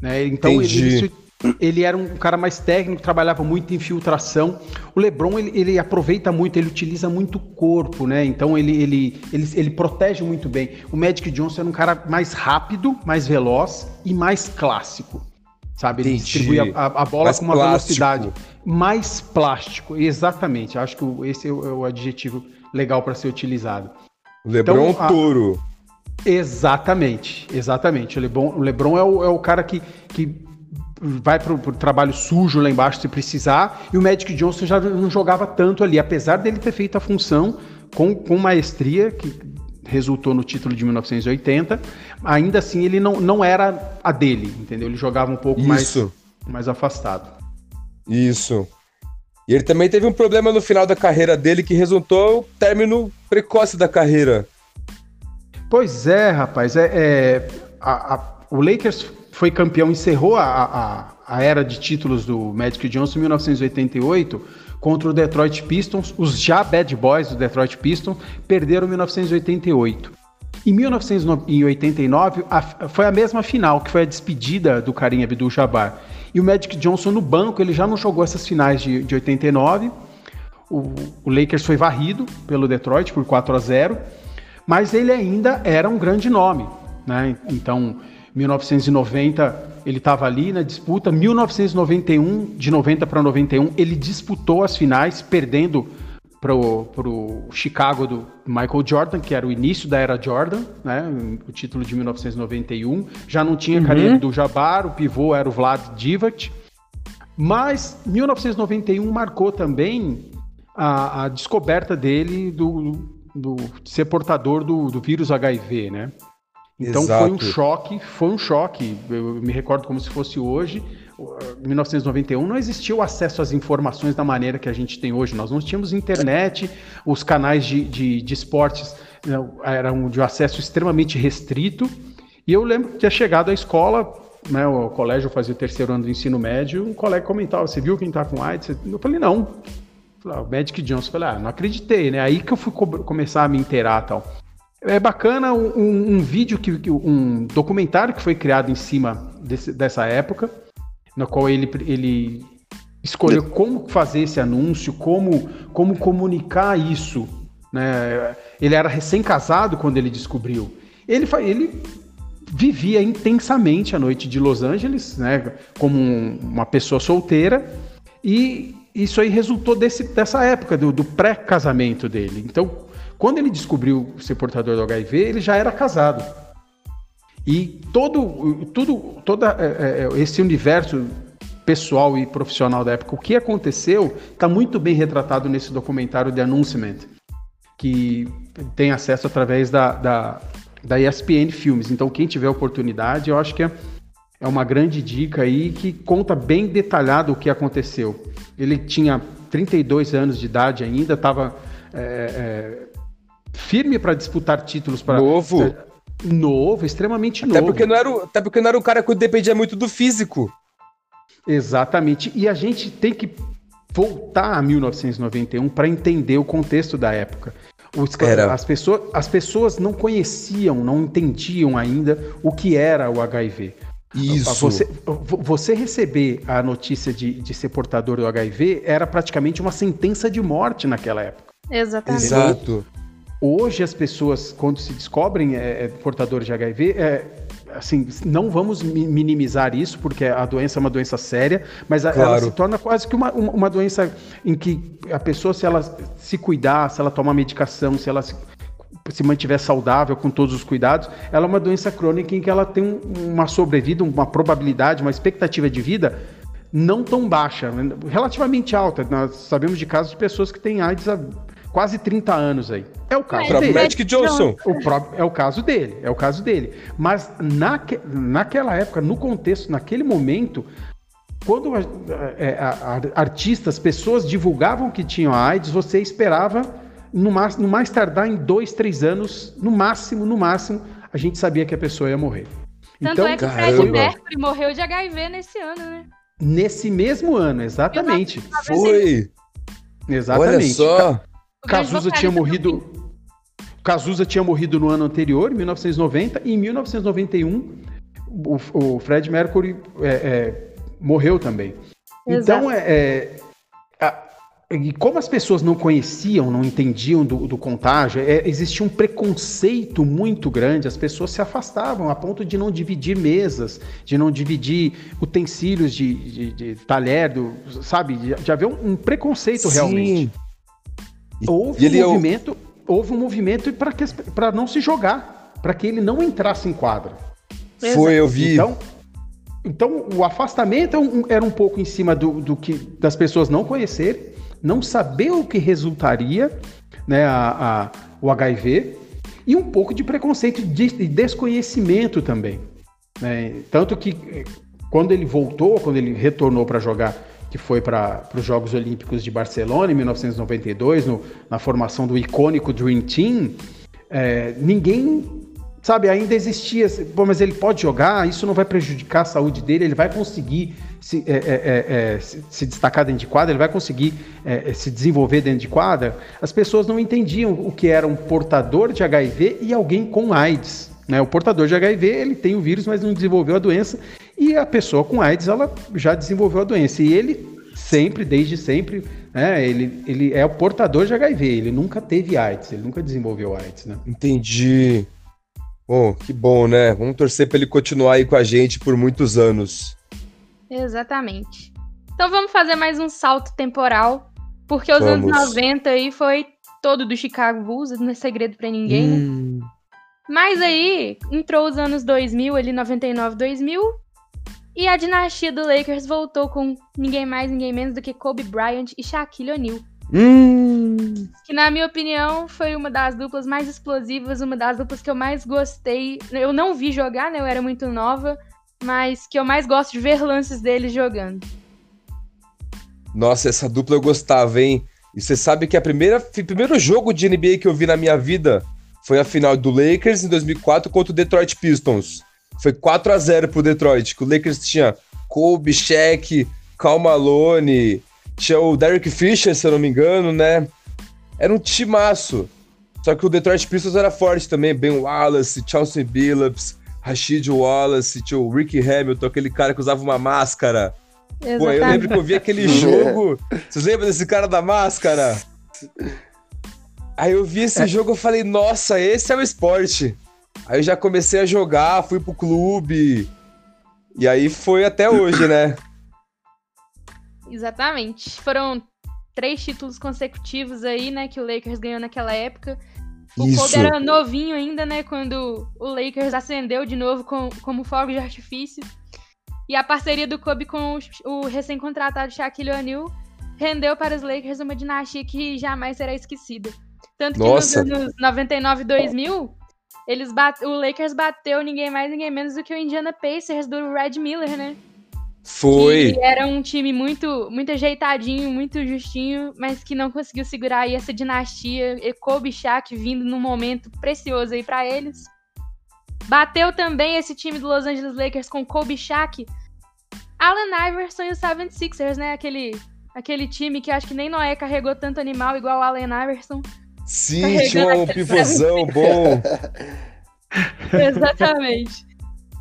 D: Né? Então Entendi. ele, ele ele era um cara mais técnico, trabalhava muito em infiltração. O LeBron ele, ele aproveita muito, ele utiliza muito o corpo, né? Então ele, ele, ele, ele protege muito bem. O Magic Johnson era um cara mais rápido, mais veloz e mais clássico. Sabe? Ele distribui a, a bola mais com uma plástico. velocidade mais plástico. Exatamente. Acho que esse é o, é o adjetivo legal para ser utilizado.
B: O LeBron então, é um touro.
D: Exatamente, exatamente. O LeBron, o LeBron é, o, é o cara que, que vai pro, pro trabalho sujo lá embaixo se precisar, e o Magic Johnson já não jogava tanto ali, apesar dele ter feito a função com, com maestria, que resultou no título de 1980, ainda assim ele não, não era a dele, entendeu? Ele jogava um pouco mais, mais afastado.
B: Isso. E ele também teve um problema no final da carreira dele que resultou no término precoce da carreira.
D: Pois é, rapaz. É, é a, a, o Lakers foi campeão, encerrou a, a, a era de títulos do Magic Johnson em 1988 contra o Detroit Pistons. Os já Bad Boys do Detroit Pistons perderam em 1988. Em 1989 a, foi a mesma final, que foi a despedida do Karim Abdul-Jabbar. E o Magic Johnson no banco, ele já não jogou essas finais de, de 89. O, o Lakers foi varrido pelo Detroit por 4 a 0, mas ele ainda era um grande nome. Né? Então, 1990 ele estava ali na disputa. 1991, de 90 para 91, ele disputou as finais, perdendo para o Chicago do Michael Jordan, que era o início da era Jordan, né? O título de 1991. Já não tinha uhum. Kareem do Jabbar, o pivô era o Vlad Divac. Mas 1991 marcou também a, a descoberta dele do, do ser portador do, do vírus HIV, né? Então Exato. foi um choque, foi um choque. Eu me recordo como se fosse hoje. Em 1991 não existia o acesso às informações da maneira que a gente tem hoje. Nós não tínhamos internet, os canais de, de, de esportes né, eram de acesso extremamente restrito. E eu lembro de ter chegado à escola, né, o colégio fazia o terceiro ano do ensino médio, um colega comentava: Você viu quem está com AIDS? Eu falei: Não. Falei, ah, o Magic Johnson. Eu falei: Ah, não acreditei, né? Aí que eu fui começar a me inteirar tal. É bacana um, um, um vídeo, que, um documentário que foi criado em cima desse, dessa época, no qual ele, ele escolheu como fazer esse anúncio, como, como comunicar isso. Né? Ele era recém-casado quando ele descobriu. Ele, ele vivia intensamente a noite de Los Angeles, né? como um, uma pessoa solteira, e isso aí resultou desse, dessa época, do, do pré-casamento dele. Então, quando ele descobriu ser portador do HIV, ele já era casado. E todo, tudo, todo é, é, esse universo pessoal e profissional da época, o que aconteceu, está muito bem retratado nesse documentário The Announcement, que tem acesso através da, da, da ESPN Filmes. Então, quem tiver oportunidade, eu acho que é, é uma grande dica aí que conta bem detalhado o que aconteceu. Ele tinha 32 anos de idade ainda, estava é, é, firme para disputar títulos para
B: novo. É,
D: novo, extremamente
B: até
D: novo.
B: Porque não era, até porque não era um cara que dependia muito do físico.
D: Exatamente. E a gente tem que voltar a 1991 para entender o contexto da época. Os, as, pessoas, as pessoas não conheciam, não entendiam ainda o que era o HIV.
B: Isso.
D: Você, você receber a notícia de, de ser portador do HIV era praticamente uma sentença de morte naquela época.
A: Exatamente.
B: Exato.
D: Hoje as pessoas, quando se descobrem é, é, portadores de HIV, é, assim, não vamos minimizar isso, porque a doença é uma doença séria, mas claro. ela se torna quase que uma, uma doença em que a pessoa, se ela se cuidar, se ela tomar medicação, se ela se, se mantiver saudável com todos os cuidados, ela é uma doença crônica em que ela tem uma sobrevida, uma probabilidade, uma expectativa de vida não tão baixa, relativamente alta. Nós sabemos de casos de pessoas que têm AIDS há quase 30 anos aí. É o caso
B: é,
D: dele.
B: Magic Johnson.
D: O próprio, é o caso dele, é o caso dele. Mas naque, naquela época, no contexto, naquele momento, quando é, a, a, artistas, pessoas divulgavam que tinham AIDS, você esperava, no, mais, no mais tardar em dois, três anos, no máximo, no máximo, a gente sabia que a pessoa ia morrer.
A: Tanto então, é que o Fred Mercury morreu de HIV nesse ano, né?
D: Nesse mesmo ano, exatamente.
B: Foi.
D: Exatamente.
B: Olha só.
D: Cazuza tinha morrido. Cazuza tinha morrido no ano anterior, em 1990, e em 1991 o, o Fred Mercury é, é, morreu também. Exato. Então, é, é a, e como as pessoas não conheciam, não entendiam do, do contágio, é, existia um preconceito muito grande, as pessoas se afastavam a ponto de não dividir mesas, de não dividir utensílios de, de, de talher, do, sabe? De, de haver um, um preconceito Sim. realmente. Houve e um é movimento, é houve um movimento para não se jogar, para que ele não entrasse em quadra.
B: Foi, eu vi.
D: Então, então o afastamento é era um pouco em cima do, do que das pessoas não conhecerem, não saber o que resultaria, né, a, a, o HIV, e um pouco de preconceito de, de desconhecimento também. Né? Tanto que eh, quando ele voltou, quando ele retornou para jogar que foi para os Jogos Olímpicos de Barcelona em 1992, no, na formação do icônico Dream Team, é, ninguém, sabe, ainda existia. Bom, mas ele pode jogar, isso não vai prejudicar a saúde dele, ele vai conseguir se, é, é, é, é se, se destacar dentro de quadra, ele vai conseguir é, se desenvolver dentro de quadra. As pessoas não entendiam o que era um portador de HIV e alguém com AIDS. Né? O portador de HIV ele tem o vírus, mas não desenvolveu a doença e a pessoa com AIDS, ela já desenvolveu a doença. E ele sempre, desde sempre, né, ele, ele é o portador de HIV. Ele nunca teve AIDS, ele nunca desenvolveu AIDS, né?
B: Entendi. Bom, que bom, né? Vamos torcer para ele continuar aí com a gente por muitos anos.
A: Exatamente. Então vamos fazer mais um salto temporal, porque os vamos. anos 90 aí foi todo do Chicago Bulls, não é segredo para ninguém, né? hum. né? Mas aí entrou os anos 2000, ali 99, 2000, E a dinastia do Lakers voltou com ninguém mais, ninguém menos do que Kobe Bryant e Shaquille O'Neal.
B: Hum.
A: Que, na minha opinião, foi uma das duplas mais explosivas, uma das duplas que eu mais gostei. Eu não vi jogar, né? Eu era muito nova, mas que eu mais gosto de ver lances deles jogando.
B: Nossa, essa dupla eu gostava, hein? E você sabe que a primeira, o primeiro jogo de NBA que eu vi na minha vida foi a final do Lakers em 2004 contra o Detroit Pistons. Foi 4 a 0 pro Detroit, que o Lakers tinha Kobe, Shaq, Cal Malone, tinha o Derek Fisher, se eu não me engano, né? Era um timaço. Só que o Detroit Pistons era forte também, Ben Wallace, Chauncey Billups, Rashid Wallace, tinha o Ricky Hamilton, aquele cara que usava uma máscara.
A: Exatamente.
B: Pô, eu lembro que eu vi aquele [laughs] jogo. Vocês lembram desse cara da máscara? [laughs] Aí eu vi esse jogo e falei, nossa, esse é o esporte. Aí eu já comecei a jogar, fui pro clube. E aí foi até hoje, né? [laughs]
A: Exatamente. Foram três títulos consecutivos aí, né, que o Lakers ganhou naquela época. O
B: Isso.
A: Kobe era novinho ainda, né, quando o Lakers acendeu de novo com, como fogo de artifício. E a parceria do Kobe com o, o recém-contratado Shaquille O'Neal rendeu para os Lakers uma dinastia que jamais será esquecida. Tanto que
B: Nossa.
A: nos anos 99 e 2000, eles bate- o Lakers bateu ninguém mais, ninguém menos do que o Indiana Pacers do Red Miller, né?
B: Foi.
A: Que era um time muito, muito ajeitadinho, muito justinho, mas que não conseguiu segurar aí essa dinastia. E Kobe Shaq vindo num momento precioso aí pra eles. Bateu também esse time do Los Angeles Lakers com Kobe Shaq. Allen Iverson e os 76ers, né? Aquele, aquele time que acho que nem Noé carregou tanto animal igual o Allen Iverson.
B: Sim,
A: Carregando
B: tinha um [laughs] pivôzão bom.
A: Exatamente.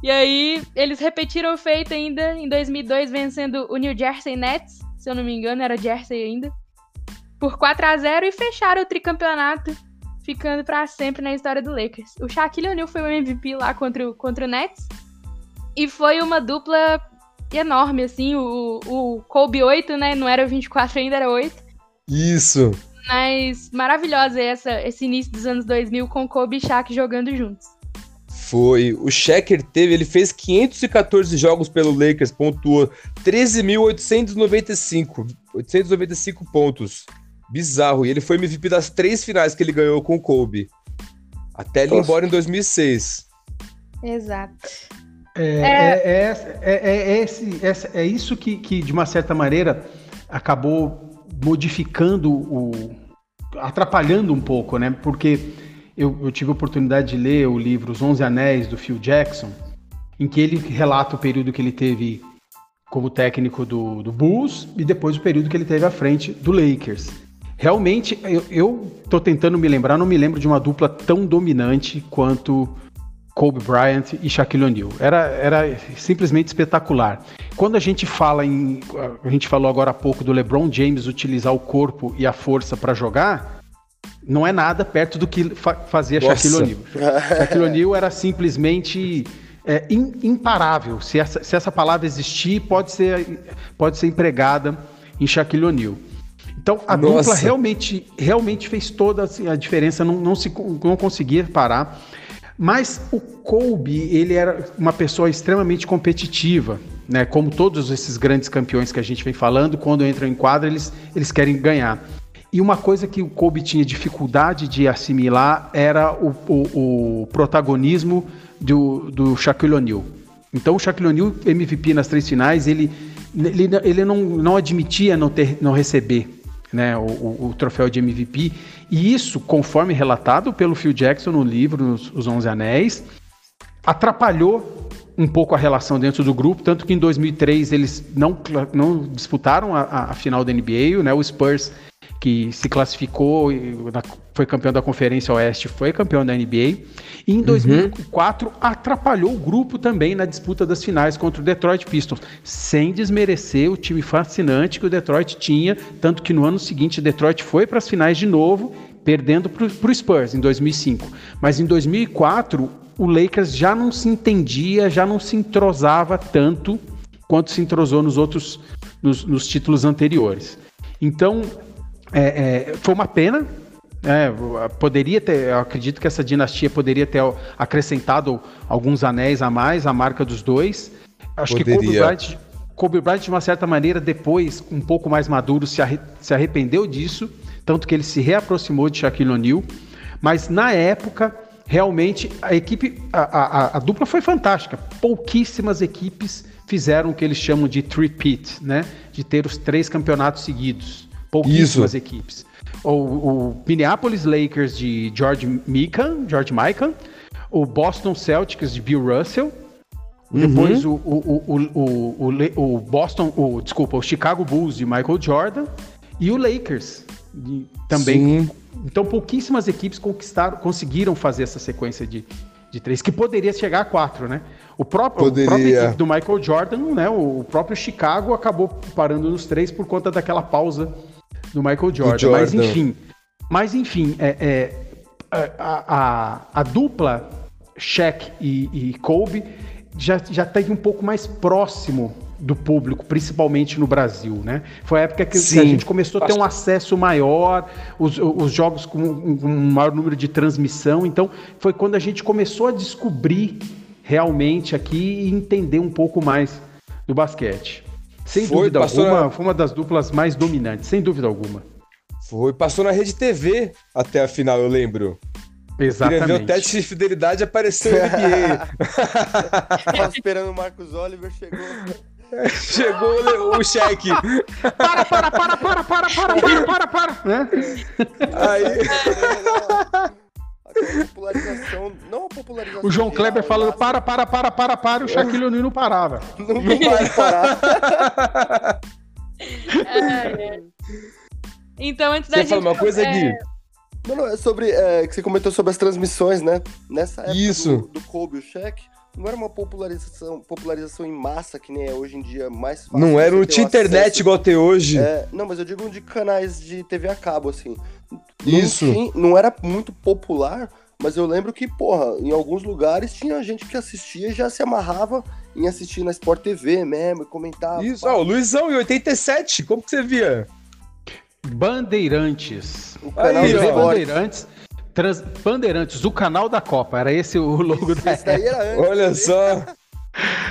A: E aí, eles repetiram o feito ainda em 2002, vencendo o New Jersey Nets, se eu não me engano, era Jersey ainda, por 4 a 0 e fecharam o tricampeonato, ficando pra sempre na história do Lakers. O Shaquille O'Neal foi o MVP lá contra o, contra o Nets, e foi uma dupla enorme, assim, o, o Kobe 8, né, não era o 24 ainda, era 8,
B: Isso.
A: Mas maravilhosa essa, esse início dos anos 2000 com Kobe e Shaq jogando juntos.
B: Foi. O Checker teve, ele fez 514 jogos pelo Lakers, pontuou 13.895, 895 pontos. Bizarro. E ele foi MVP das três finais que ele ganhou com o Kobe. Até ele ir embora em 2006.
A: Exato.
D: É, é, é, é, é esse, essa- é isso que, que, de uma certa maneira, acabou modificando o. atrapalhando um pouco, né? Porque eu, eu tive a oportunidade de ler o livro Os Onze Anéis, do Phil Jackson, em que ele relata o período que ele teve como técnico do, do Bulls e depois o período que ele teve à frente do Lakers. Realmente, eu, tô tentando me lembrar, não me lembro de uma dupla tão dominante quanto Kobe Bryant e Shaquille O'Neal. Era, era simplesmente espetacular. Quando a gente fala em. A gente falou agora há pouco do LeBron James utilizar o corpo e a força para jogar, não é nada perto do que fa- fazia
B: Nossa.
D: Shaquille O'Neal. [laughs] Shaquille O'Neal era simplesmente é, im- imparável. Se essa, se essa palavra existir, pode ser, pode ser empregada em Shaquille O'Neal. Então a
B: Nossa.
D: dupla realmente, realmente fez toda assim, a diferença, não, não, se, não conseguia parar. Mas o Kobe, ele era uma pessoa extremamente competitiva, né? Como todos esses grandes campeões que a gente vem falando, quando entram em quadra, eles, eles querem ganhar. E uma coisa que o Kobe tinha dificuldade de assimilar era o, o- o protagonismo do, do Shaquille O'Neal. Então o Shaquille O'Neal, MVP nas três finais, ele, ele, ele não, não admitia não, ter, não receber né, o, o- troféu de MVP. E isso, conforme relatado pelo Phil Jackson no livro Os Onze Anéis, atrapalhou um pouco a relação dentro do grupo, tanto que em 2003 eles não, não disputaram a, a- final da NBA, né, o Spurs que se classificou, e foi campeão da Conferência Oeste, foi campeão da NBA. E em 2004 atrapalhou o grupo também na disputa das finais contra o Detroit Pistons, sem desmerecer o time fascinante que o Detroit tinha, tanto que no ano seguinte o Detroit foi para as finais de novo, perdendo para o Spurs em 2005. Mas em 2004 o Lakers já não se entendia, já não se entrosava tanto quanto se entrosou nos outros nos, nos títulos anteriores. Então é, é, foi uma pena. né? poderia ter, eu acredito que essa dinastia poderia ter acrescentado alguns anéis a mais, a marca dos dois, Acho Poderia. que Kobe Bryant, Kobe Bryant, de uma certa maneira, depois, um pouco mais maduro, se, arre se arrependeu disso, tanto que ele se reaproximou de Shaquille O'Neal. Mas na época, realmente, a equipe, a, a, a, dupla foi fantástica. Pouquíssimas equipes fizeram o que eles chamam de three-peat, né? De ter os três campeonatos seguidos. Pouquíssimas Isso. equipes. O, o, Minneapolis Lakers de George Mikan, George Mikan, o Boston Celtics de Bill Russell, uhum. depois o, o, o, Boston, o, desculpa, o Chicago Bulls de Michael Jordan e o Lakers de, também. Sim. Então pouquíssimas equipes conquistaram, conseguiram fazer essa sequência de, de três, que poderia chegar a quatro, né? O próprio, poderia. próprio equipe do Michael Jordan, né? O próprio Chicago acabou parando nos três por conta daquela pausa do Michael Jordan. Jordan. Mas enfim, mas enfim, é, é a, a, a, dupla Shaq e, e Kobe já, já teve um pouco mais próximo do público, principalmente no Brasil, né? Foi a época que, que a gente começou a ter um acesso maior, os, os jogos com um maior número de transmissão, então foi quando a gente começou a descobrir realmente aqui e entender um pouco mais do basquete. Sem foi, dúvida alguma, na... foi uma das duplas mais dominantes, sem dúvida alguma.
B: Foi, passou na Rede TV até a final, eu lembro.
D: Exatamente.
B: Queria ver o teste de fidelidade apareceu no NBA. [laughs] [laughs]
C: Tava esperando o Marcos Oliver, chegou. [laughs]
B: Chegou o, cheque. [laughs]
D: Para, para, para, para, para, para, para, para, para. Né?
C: Aí. popularização, não a popularização.
D: O João Kleber falando para, para, para, para, para, e o Shaquille O'Neal não parava.
C: Não vai parar. [laughs]
A: é, é. Então, antes da
B: você gente... Você uma coisa.
C: É... Não, não, é sobre. É, que você comentou sobre as transmissões, né? Nessa época
B: Isso.
C: Do, do Kobe o Shaq, não era uma popularização, popularização em massa que nem é hoje em dia mais fácil.
B: Não era um tinha internet igual tem hoje.
C: É, não, mas eu digo de canais de TV a cabo, assim.
B: Isso.
C: Não, tinha, não era muito popular, mas eu lembro que, porra, em alguns lugares tinha gente que assistia e já se amarrava em assistir na Sport TV mesmo e comentava.
B: Isso, ó, o Luizão, em 87, como que você via?
D: Bandeirantes. O canal Aí, de Bandeirantes Trans... Bandeirantes, o canal da Copa, era esse o logo da
C: Esse daí era
B: antes, Olha só. [laughs]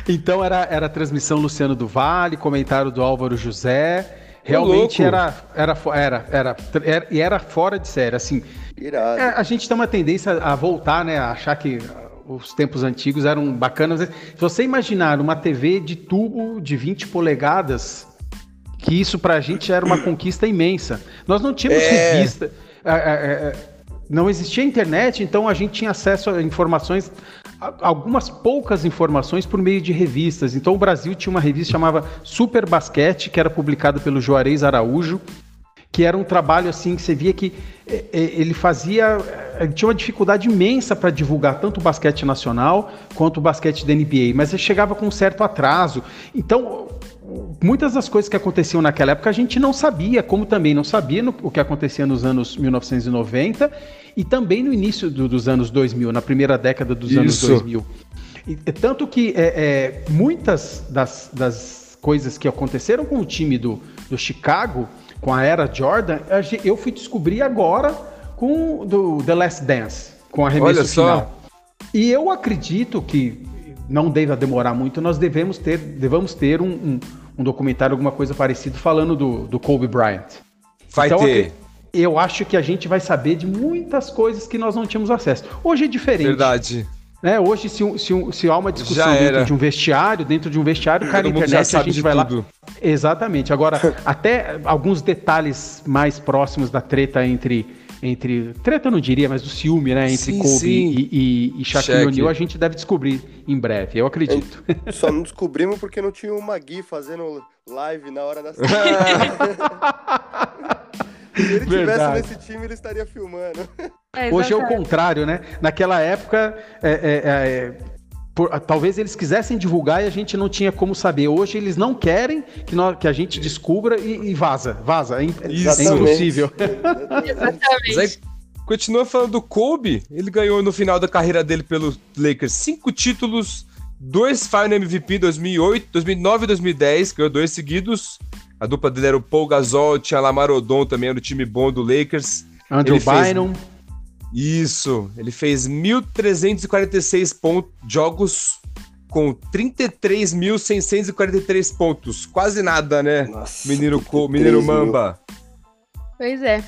D: Então era, era a transmissão Luciano do Vale, comentário do Álvaro José. Realmente era, era, era, era, era, e era fora de série, assim.
C: Irado.
D: É, a gente tem uma tendência a voltar, né, a achar que os tempos antigos eram bacanas. Se você imaginar uma TV de tubo de 20 polegadas, que isso pra gente era uma conquista imensa. Nós não tínhamos é... revista. É, é, é não existia internet, então a gente tinha acesso a informações, algumas poucas informações por meio de revistas. Então o Brasil tinha uma revista chamada Super Basquete, que era publicada pelo Juarez Araújo, que era um trabalho assim que você via que é, é, ele fazia, ele tinha uma dificuldade imensa para divulgar tanto o basquete nacional quanto o basquete da NBA, mas ele chegava com um certo atraso. Então, muitas das coisas que aconteciam naquela época a gente não sabia, como também não sabia no, o que acontecia nos anos 1990 e também no início do, dos anos 2000, na primeira década dos Isso. anos 2000. E, tanto que é, é, muitas das, das coisas que aconteceram com o time do, do Chicago, com a era Jordan, eu fui descobrir agora com do The Last Dance, com a remessa final. E eu acredito que não deva demorar muito, nós devemos ter, devemos ter um, um, um documentário, alguma coisa parecida, falando do, do Kobe Bryant.
B: Vai então, ter.
D: Eu acho que a gente vai saber de muitas coisas que nós não tínhamos acesso. Hoje é diferente.
B: Verdade.
D: Né? Hoje, se, se, se há uma discussão dentro de um vestiário, dentro de um vestiário, cara, na internet a gente vai tudo. lá. Exatamente. Agora, [laughs] até alguns detalhes mais próximos da treta entre entre. Treta eu não diria, mas o ciúme, né? Entre sim, Kobe sim. e, e, e Shaquille O'Neal, a gente deve descobrir em breve, eu acredito.
C: É, só não descobrimos porque não tinha o Magui fazendo live na hora da [laughs] Se ele Verdade. tivesse nesse time, ele estaria filmando.
D: É, Hoje é o contrário, né? Naquela época, é, é, é por, talvez eles quisessem divulgar e a gente não tinha como saber. Hoje eles não querem que, nós, que a gente descubra e, e vaza. Vaza. É, é impossível.
B: Exatamente. [laughs] continua falando do Kobe. Ele ganhou no final da carreira dele pelo Lakers cinco títulos, dois Final MVP em 2008, 2009 e 2010, ganhou dois seguidos. A dupla dele era o Paul Gasol, tinha Lamar Odom também, era o time bom do Lakers.
D: Andrew Bynum. Fez...
B: Isso, ele fez 1.346 pontos, jogos com 33.643 pontos. Quase nada, né?
C: Nossa,
B: Menino, Co menino
C: 33 mil.
B: Mamba.
A: Pois é.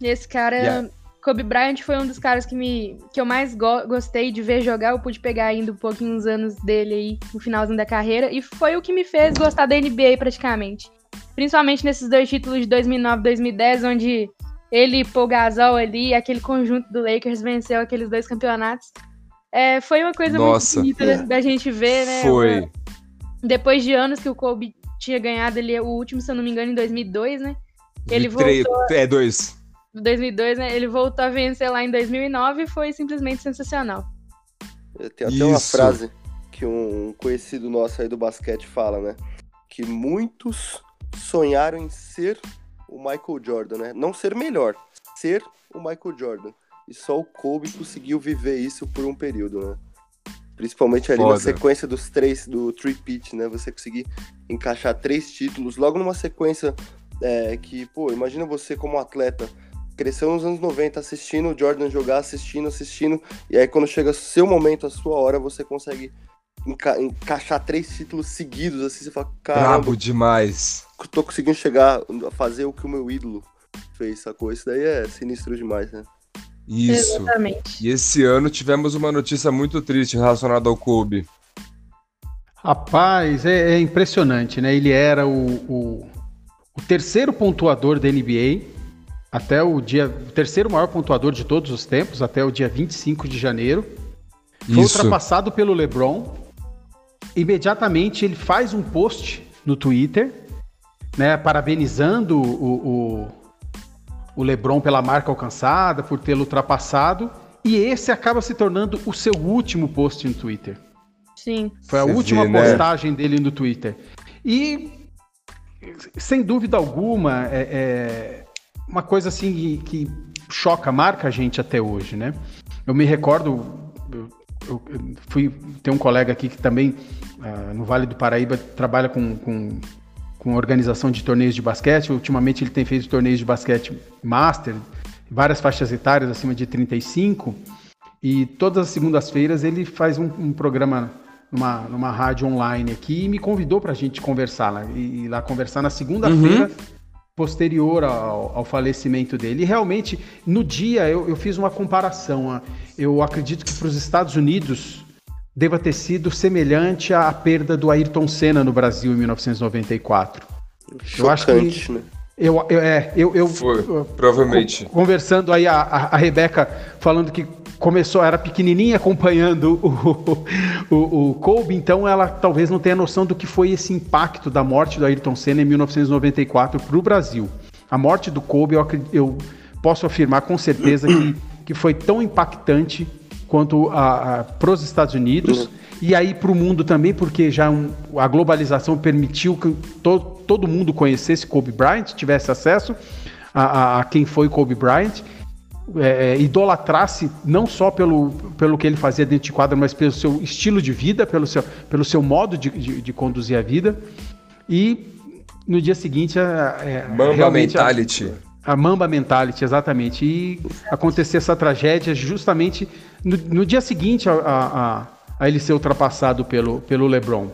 A: E esse cara,
B: Yeah.
A: Kobe Bryant foi um dos caras que, me, que eu mais go- gostei de ver jogar. Eu pude pegar ainda um pouquinho uns anos dele aí no finalzinho da carreira. E foi o que me fez gostar da NBA praticamente. Principalmente nesses dois títulos de 2009 e 2010, onde ele e Paul Gasol ali, aquele conjunto do Lakers venceu aqueles dois campeonatos. É, foi uma coisa
B: Nossa.
A: muito bonita da, da gente ver, né?
B: Foi.
A: Uma- depois de anos que o Kobe tinha ganhado ele, o último, se eu não me engano, em 2002, né? Ele
B: Três- É, dois.
A: 2002, né? Ele voltou a vencer lá em 2009 e foi simplesmente sensacional.
C: Tem até uma
B: Isso.
C: frase que um conhecido nosso aí do basquete fala, né? Que muitos sonharam em ser o Michael Jordan, né? Não ser melhor, ser o Michael Jordan. E só o Kobe conseguiu viver isso por um período, né? Principalmente ali na
B: Foda.
C: sequência dos três, do three-peat, né? Você conseguir encaixar três títulos logo numa sequência é, que, pô, imagina você como atleta, cresceu nos anos 90 assistindo o Jordan jogar, assistindo, assistindo, e aí quando chega seu momento, a sua hora, você consegue enca- encaixar três títulos seguidos, assim, você fala, caramba,
B: Brabo demais.
C: tô conseguindo chegar a fazer o que o meu ídolo fez, sacou? Isso daí é sinistro demais, né?
B: Isso.
A: Exatamente.
B: E esse ano tivemos uma notícia muito triste relacionada ao Kobe.
D: Rapaz, é, é impressionante, né? Ele era o, o, o terceiro pontuador da NBA até o dia. O terceiro maior pontuador de todos os tempos, até o dia 25 de janeiro. Foi
B: Isso.
D: ultrapassado pelo LeBron. Imediatamente ele faz um post no Twitter, né, parabenizando o, o, o LeBron pela marca alcançada, por tê-lo ultrapassado. E esse acaba se tornando o seu último post no Twitter.
A: Sim.
D: Foi a
B: Você
D: última
B: vê, né?
D: postagem dele no Twitter. E, sem dúvida alguma, é, é uma coisa assim que, que choca, marca a gente até hoje, né? Eu me recordo, eu, eu fui tem um colega aqui que também ah, no Vale do Paraíba trabalha com, com, com organização de torneios de basquete. Ultimamente ele tem feito torneios de basquete master, várias faixas etárias acima de 35. E todas as segundas-feiras ele faz um, um programa numa, numa rádio online aqui e me convidou para a gente conversar lá. E, e lá conversar na segunda-feira, posterior ao, ao falecimento dele. E realmente, no dia, eu, eu fiz uma comparação. Eu acredito que para os Estados Unidos deva ter sido semelhante à perda do Ayrton Senna no Brasil em 1994. Eu acho que-
C: Chocante, né?
D: Eu, eu, é, eu, eu,
B: Foi,
D: eu-
B: provavelmente.
D: Con- Conversando aí, a, a, a Rebeca falando que começou, era pequenininha acompanhando o, o, o Kobe, então ela talvez não tenha noção do que foi esse impacto da morte do Ayrton Senna em 1994 para o Brasil. A morte do Kobe, eu, eu posso afirmar com certeza que, que foi tão impactante quanto para os Estados Unidos e aí para o mundo também, porque já um- a globalização permitiu que to, todo mundo conhecesse Kobe Bryant, tivesse acesso a, a- a quem foi Kobe Bryant, é, é, idolatrasse não só pelo, pelo que ele fazia dentro de quadra, mas pelo seu estilo de vida, pelo seu, pelo seu modo de, de- de conduzir a vida. E no dia seguinte, a, é,
B: Mamba
D: realmente a-
B: Mentality.
D: a Mamba Mentality, exatamente. E acontecer essa tragédia justamente no, no dia seguinte a, a, a- a ele ser ultrapassado pelo, pelo LeBron.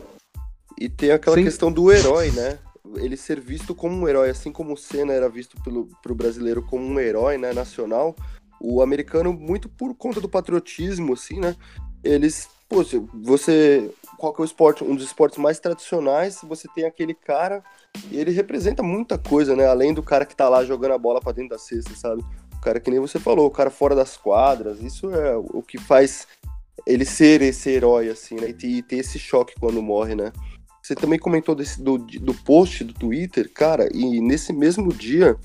C: E tem aquela
D: Sim.
C: questão do herói, né? Ele ser visto como um herói, assim como o Senna era visto pelo pro brasileiro como um herói, né, nacional. O americano, muito por conta do patriotismo, assim, né? Eles, pô, você, qual que é o esporte, um dos esportes mais tradicionais, você tem aquele cara e ele representa muita coisa, né? Além do cara que tá lá jogando a bola pra dentro da cesta, sabe? O cara que nem você falou, o cara fora das quadras, isso é o que faz ele ser esse herói, assim, né? E ter esse choque quando morre, né? Você também comentou desse, do, do post do Twitter, cara, e nesse mesmo dia,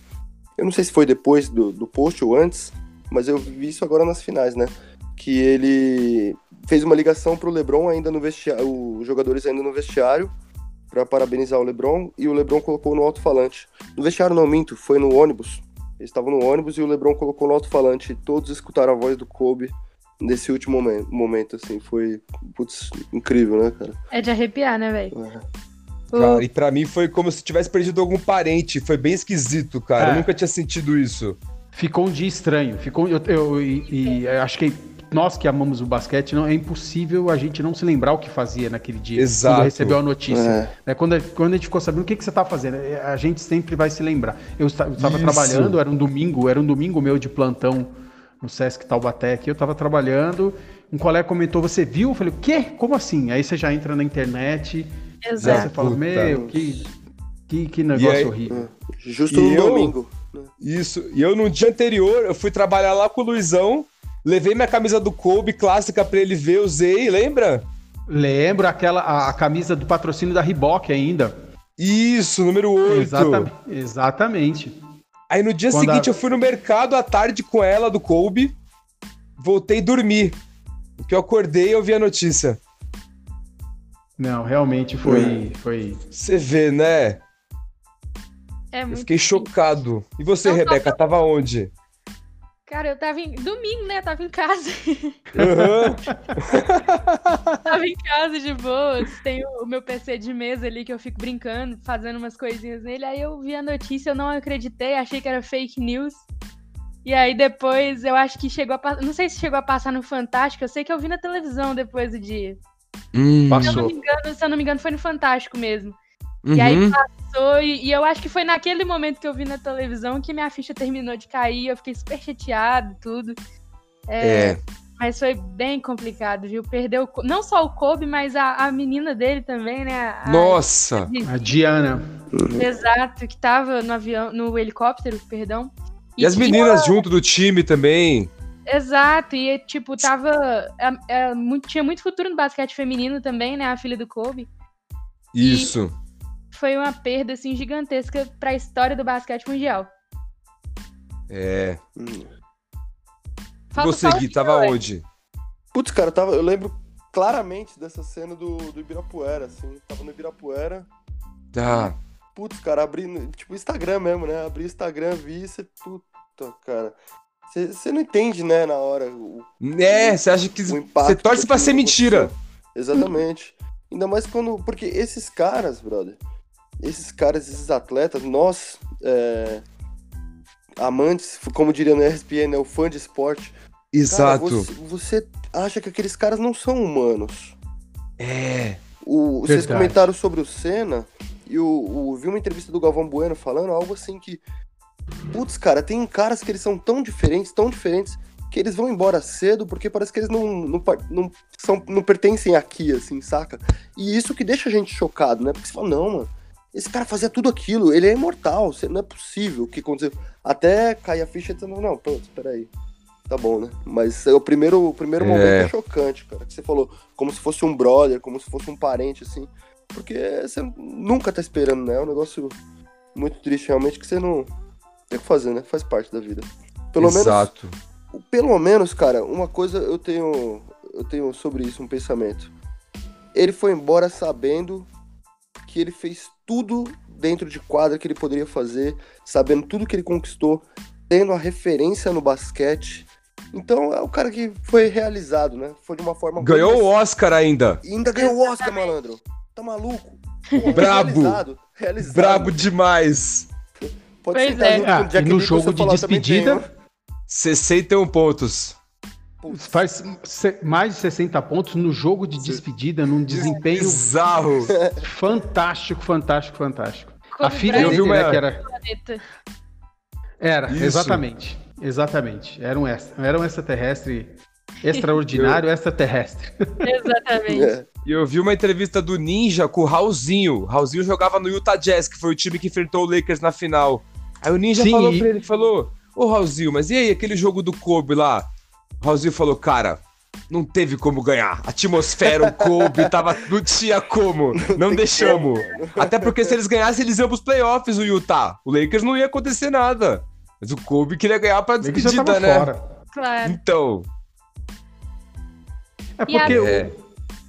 C: eu não sei se foi depois do, do post ou antes, mas eu vi isso agora nas finais, né? Que ele fez uma ligação pro LeBron ainda no vestiário, os jogadores ainda no vestiário, para parabenizar o LeBron, e o LeBron colocou no alto-falante. No vestiário não minto, foi no ônibus. Eles estavam no ônibus e o LeBron colocou no alto-falante, todos escutaram a voz do Kobe nesse último momento, momento assim, foi, putz, incrível, né, cara?
A: É de arrepiar, né, velho? O-
B: Cara, e pra mim foi como se tivesse perdido algum parente. Foi bem esquisito, cara.
D: É.
B: Eu nunca tinha sentido isso.
D: Ficou um dia estranho. Ficou, eu, eu- e, e acho que nós que amamos o basquete, não é impossível a gente não se lembrar o que fazia naquele dia.
B: Exato.
D: Quando recebeu a notícia.
C: É.
D: Né, Quando, quando a gente ficou sabendo o que, que você estava fazendo, é, a gente sempre vai se lembrar. Eu esta- eu estava trabalhando, era um domingo, era um domingo meu de plantão no Sesc Taubaté aqui, eu estava trabalhando, um colega comentou, você viu? Eu falei, o quê? Como assim? Aí você já entra na internet, aí
A: Exato.
D: você fala,
B: Puta.
D: meu, que, que, que negócio
B: aí-
D: horrível.
C: Justo
B: E
C: no
B: eu?
C: domingo.
B: Isso. E eu, no dia anterior, eu fui trabalhar lá com o Luizão, levei minha camisa do Kobe clássica pra ele ver, usei, lembra?
D: Lembro aquela, a, a camisa do patrocínio da Reebok ainda.
B: Isso, número 8.
D: Exatamente. Exatamente.
B: Aí no dia
D: Quando
B: seguinte
D: a-
B: eu fui no mercado à tarde com ela, do Kobe, voltei a dormir. Que eu acordei e eu vi a notícia.
D: Não, realmente foi, foi.
B: Você vê, né?
A: É
B: Eu fiquei chocado. E você,
A: Não,
B: Rebeca, tava onde?
A: Cara, eu tava em. Domingo, né? Eu tava em casa.
B: Aham. [laughs]
A: tava em casa de boas. Tem o, meu PC de mesa ali que eu fico brincando, fazendo umas coisinhas nele. Aí eu vi a notícia, eu não acreditei, achei que era fake news. E aí depois eu acho que chegou a passar. Não sei se chegou a passar no Fantástico, eu sei que eu vi na televisão depois do dia.
B: Hum,
A: Se eu não
D: Passou.
A: me engano, se eu não me engano, foi no Fantástico mesmo. E aí
B: uhum.
A: Passou, e, e eu acho que foi naquele momento que eu vi na televisão que minha ficha terminou de cair, eu fiquei super chateado e tudo.
B: É.
A: Mas foi bem complicado, viu? Perdeu não só o Kobe, mas a, a menina dele também, né? A-
B: Nossa.
D: A Diana.
A: Exato, que tava no avião, no helicóptero, perdão.
B: E as
A: que-
B: meninas junto do time também.
A: Exato, e tipo, tava. é- é muito- tinha muito futuro no basquete feminino também, né? A filha do Kobe.
B: Isso.
A: Foi uma perda, assim, gigantesca pra história do basquete mundial.
B: É.
C: Hum.
B: Você, Gui, tava
A: Joel.
B: onde?
C: Putz, cara, tava, eu lembro claramente dessa cena do, do Ibirapuera, assim. Tava no Ibirapuera.
B: Tá.
C: Putz, cara, abri, no- tipo, Instagram mesmo, né? Abri o Instagram, vi, você, puta, cara. Você não entende, né, na hora, o,
B: É, você acha que você torce pra ser mentira.
C: aconteceu. Exatamente. Ainda mais quando. Porque esses caras, brother, esses caras, esses atletas, nós, é, amantes, como diria no ESPN, né, o fã de esporte. cara,
B: Exato.
C: você, você acha que aqueles caras não são humanos.
B: É.
C: O, vocês
D: Verdade.
C: comentaram sobre o Senna e o, o- vi uma entrevista do Galvão Bueno falando algo assim que. Putz, cara, tem caras que eles são tão diferentes, tão diferentes, que eles vão embora cedo porque parece que eles não, não, não, são, não pertencem aqui, assim, saca? E isso que deixa a gente chocado, né? Porque você fala, não, mano, esse cara fazia tudo aquilo, ele é imortal, não é possível o que aconteceu. Até cair a ficha e você não, pronto, peraí. Tá bom, né? Mas é o primeiro, o primeiro
B: É.
C: momento é chocante, cara. Que você falou, como se fosse um brother, como se fosse um parente, assim. Porque você nunca tá esperando, né? É um negócio muito triste, realmente, que você não tem o que fazer, né? Faz parte da vida. Pelo menos,
B: Exato.
C: pelo menos, cara, uma coisa eu tenho, eu tenho sobre isso um pensamento. Ele foi embora sabendo que ele fez tudo dentro de quadra que ele poderia fazer, sabendo tudo que ele conquistou, tendo a referência no basquete. Então é o cara que foi realizado, né? Foi de uma forma
B: Ganhou o Oscar ainda.
C: e ainda ganhou o Oscar, malandro. Tá maluco? Pô, [laughs]
B: Brabo.
C: Realizado. realizado.
B: Brabo demais.
C: Pode
A: Pois é.
D: Ah,
C: com o Jack
D: no jogo de
C: falar, "Também
D: despedida,
C: tenho".
B: 61 pontos.
C: Putz,
D: Faz mais de 60 pontos no jogo de despedida, num desempenho
B: Bizarro. [laughs]
D: fantástico, fantástico, fantástico. A
A: Kobe
D: filha
B: Eu vi
D: dele,
B: uma-
D: né, que era,
A: planeta.
D: era
B: Isso.
D: exatamente, exatamente. Era um, extra, era um extraterrestre extraordinário, extraterrestre. [laughs]
A: Exatamente.
C: é.
B: E eu vi uma entrevista do Ninja com o Raulzinho. Raulzinho jogava no Utah Jazz, que foi o time que enfrentou o Lakers na final. Aí o Ninja
D: Sim,
B: falou
D: e-
B: pra ele, falou, ô Raulzinho, mas e aí aquele jogo do Kobe lá? Raulzinho falou, cara, não teve como ganhar. A atmosfera, o Kobe, tava, não tinha como. Não deixamos. Até porque se eles ganhassem, eles iam pros playoffs, o Utah. O Lakers não ia acontecer nada. Mas o Kobe queria ganhar pra despedida, né?
D: fora.
A: Claro.
B: Então,
D: É
A: a-
D: porque
B: É.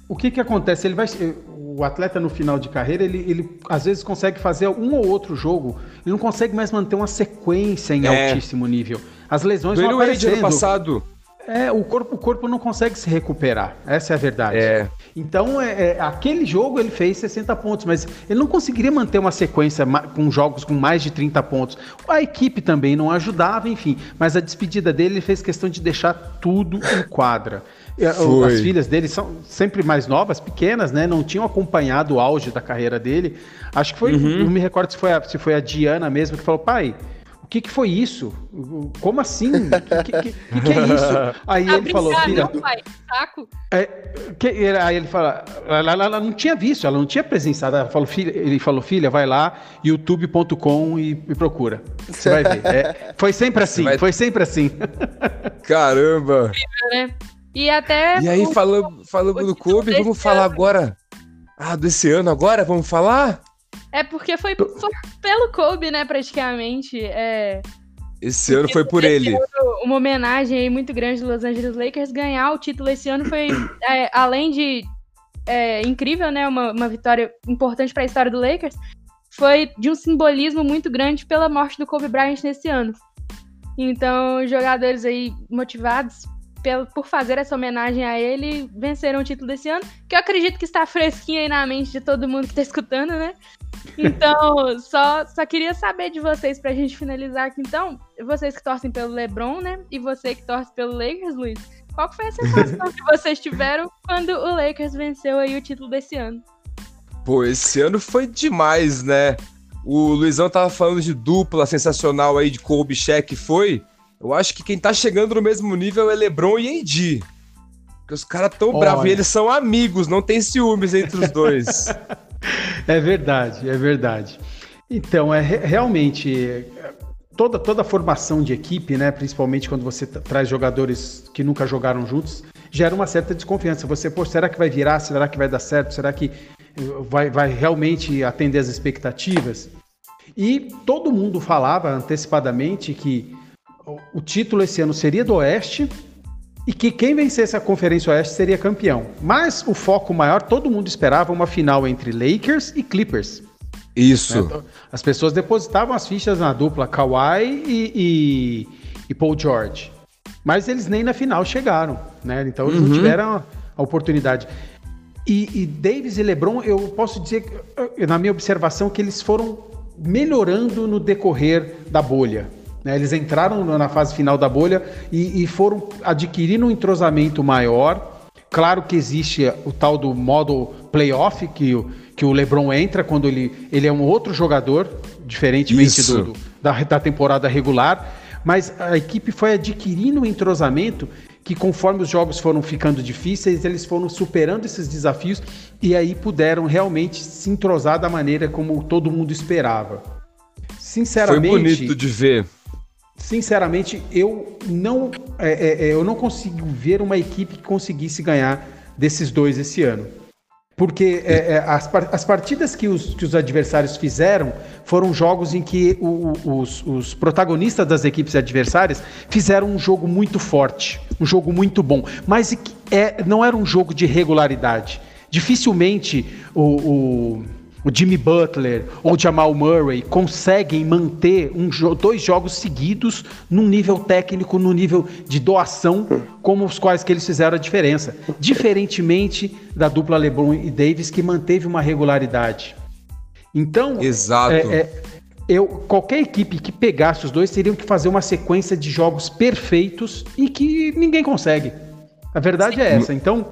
D: o, o que que acontece? Ele vai, o atleta no final de carreira, ele, ele às vezes consegue fazer um ou outro jogo, ele não consegue mais manter uma sequência em
B: É.
D: altíssimo nível. As lesões
B: Dwayne
D: vão
B: Wade ano
D: aparecendo.
B: passado.
D: É, o corpo, o corpo não consegue se recuperar. Essa é a verdade.
B: É.
D: Então, é, é, aquele jogo ele fez 60 pontos, mas ele não conseguiria manter uma sequência com jogos com mais de 30 pontos. A equipe também não ajudava, enfim. Mas a despedida dele ele fez questão de deixar tudo em quadra.
B: Foi.
D: As filhas dele são sempre mais novas, pequenas, né? Não tinham acompanhado o auge da carreira dele. Acho que foi,
B: Uhum.
D: não me recordo se foi, a, se foi a Diana mesmo que falou, pai. O que, que foi isso? Como assim? O que, que, que, que é isso? [laughs] Aí
A: Ah,
D: ele falou, filha,
A: não, pai. Saco.
D: é, que- aí ele fala, ela, ela- ela não tinha visto, ela não tinha presenciado. Ela falou, filha, ele falou, filha, vai lá, youtube.com e, e procura. Você vai ver. É, foi sempre assim,
B: vai-
D: foi sempre assim.
B: Caramba!
A: né? E até.
B: E aí,
A: o-
B: falamos, falamos
A: o
B: do Kobe, vamos falar
A: ano.
B: agora. Ah, desse ano agora? Vamos falar?
A: É porque foi, foi pelo Kobe, né, praticamente. É,
B: Esse ano foi por ele.
A: ano, uma homenagem aí muito grande do Los Angeles Lakers. Ganhar o título esse ano foi, é, além de é, incrível, né? Uma, uma vitória importante para a história do Lakers. Foi de um simbolismo muito grande pela morte do Kobe Bryant nesse ano. Então, jogadores aí motivados pelo, por fazer essa homenagem a ele venceram o título desse ano, que eu acredito que está fresquinho aí na mente de todo mundo que está escutando, né? Então, só, só queria saber de vocês pra gente finalizar aqui. Então, vocês que torcem pelo LeBron, né? E você que torce pelo Lakers, Luiz. Qual foi a sensação [laughs] que vocês tiveram quando o Lakers venceu aí o título desse ano?
B: Pô, esse ano foi demais, né? O Luizão tava falando de dupla sensacional aí de Kobe Shaq, foi? Eu acho que quem tá chegando no mesmo nível é LeBron e AD. Porque os caras tão
D: Olha.
B: bravos e eles são amigos, não tem ciúmes entre os dois. [laughs]
D: É verdade, é verdade. Então, é re- realmente toda toda a formação de equipe, né, principalmente quando você tra- traz jogadores que nunca jogaram juntos, gera uma certa desconfiança. Você, pô, será que vai virar? Será que vai dar certo? Será que vai, vai realmente atender as expectativas? E todo mundo falava antecipadamente que o título esse ano seria do Oeste e que quem vencesse a Conferência Oeste seria campeão. Mas o foco maior, todo mundo esperava uma final entre Lakers e Clippers. né?
B: Isso.
D: Então, As pessoas depositavam as fichas na dupla Kawhi e, e, e Paul George. Mas eles nem na final chegaram, né? Então eles não tiveram a, oportunidade. E, e Davis e LeBron, eu posso dizer, que, eh, na minha observação, que eles foram melhorando no decorrer da bolha. Né? Eles entraram na fase final da bolha e, e foram adquirindo um entrosamento maior. Claro que existe o tal do modo playoff, que, o- que o LeBron entra quando ele, ele é um outro jogador, diferentemente do, do- da, da temporada regular. Mas a equipe foi adquirindo um entrosamento que, conforme os jogos foram ficando difíceis, eles foram superando esses desafios e aí puderam realmente se entrosar da maneira como todo mundo esperava.
B: Foi
D: Sinceramente,
B: bonito de ver.
D: Sinceramente, eu não, é, é, é, eu não consigo ver uma equipe que conseguisse ganhar desses dois esse ano. Porque é, é, as, as partidas que os, que os adversários fizeram foram jogos em que o- o- os, os protagonistas das equipes adversárias fizeram um jogo muito forte, um jogo muito bom, mas é, não era um jogo de regularidade. Dificilmente o- o Jimmy Butler ou o Jamal Murray conseguem manter um dois jogos seguidos num nível técnico, num nível de doação, como os quais que eles fizeram a diferença. Diferentemente da dupla LeBron e Davis, que manteve uma regularidade. Então,
B: Exato.
D: é, é, eu, qualquer equipe que pegasse os dois teriam que fazer uma sequência de jogos perfeitos e que ninguém consegue. A verdade é essa. Então,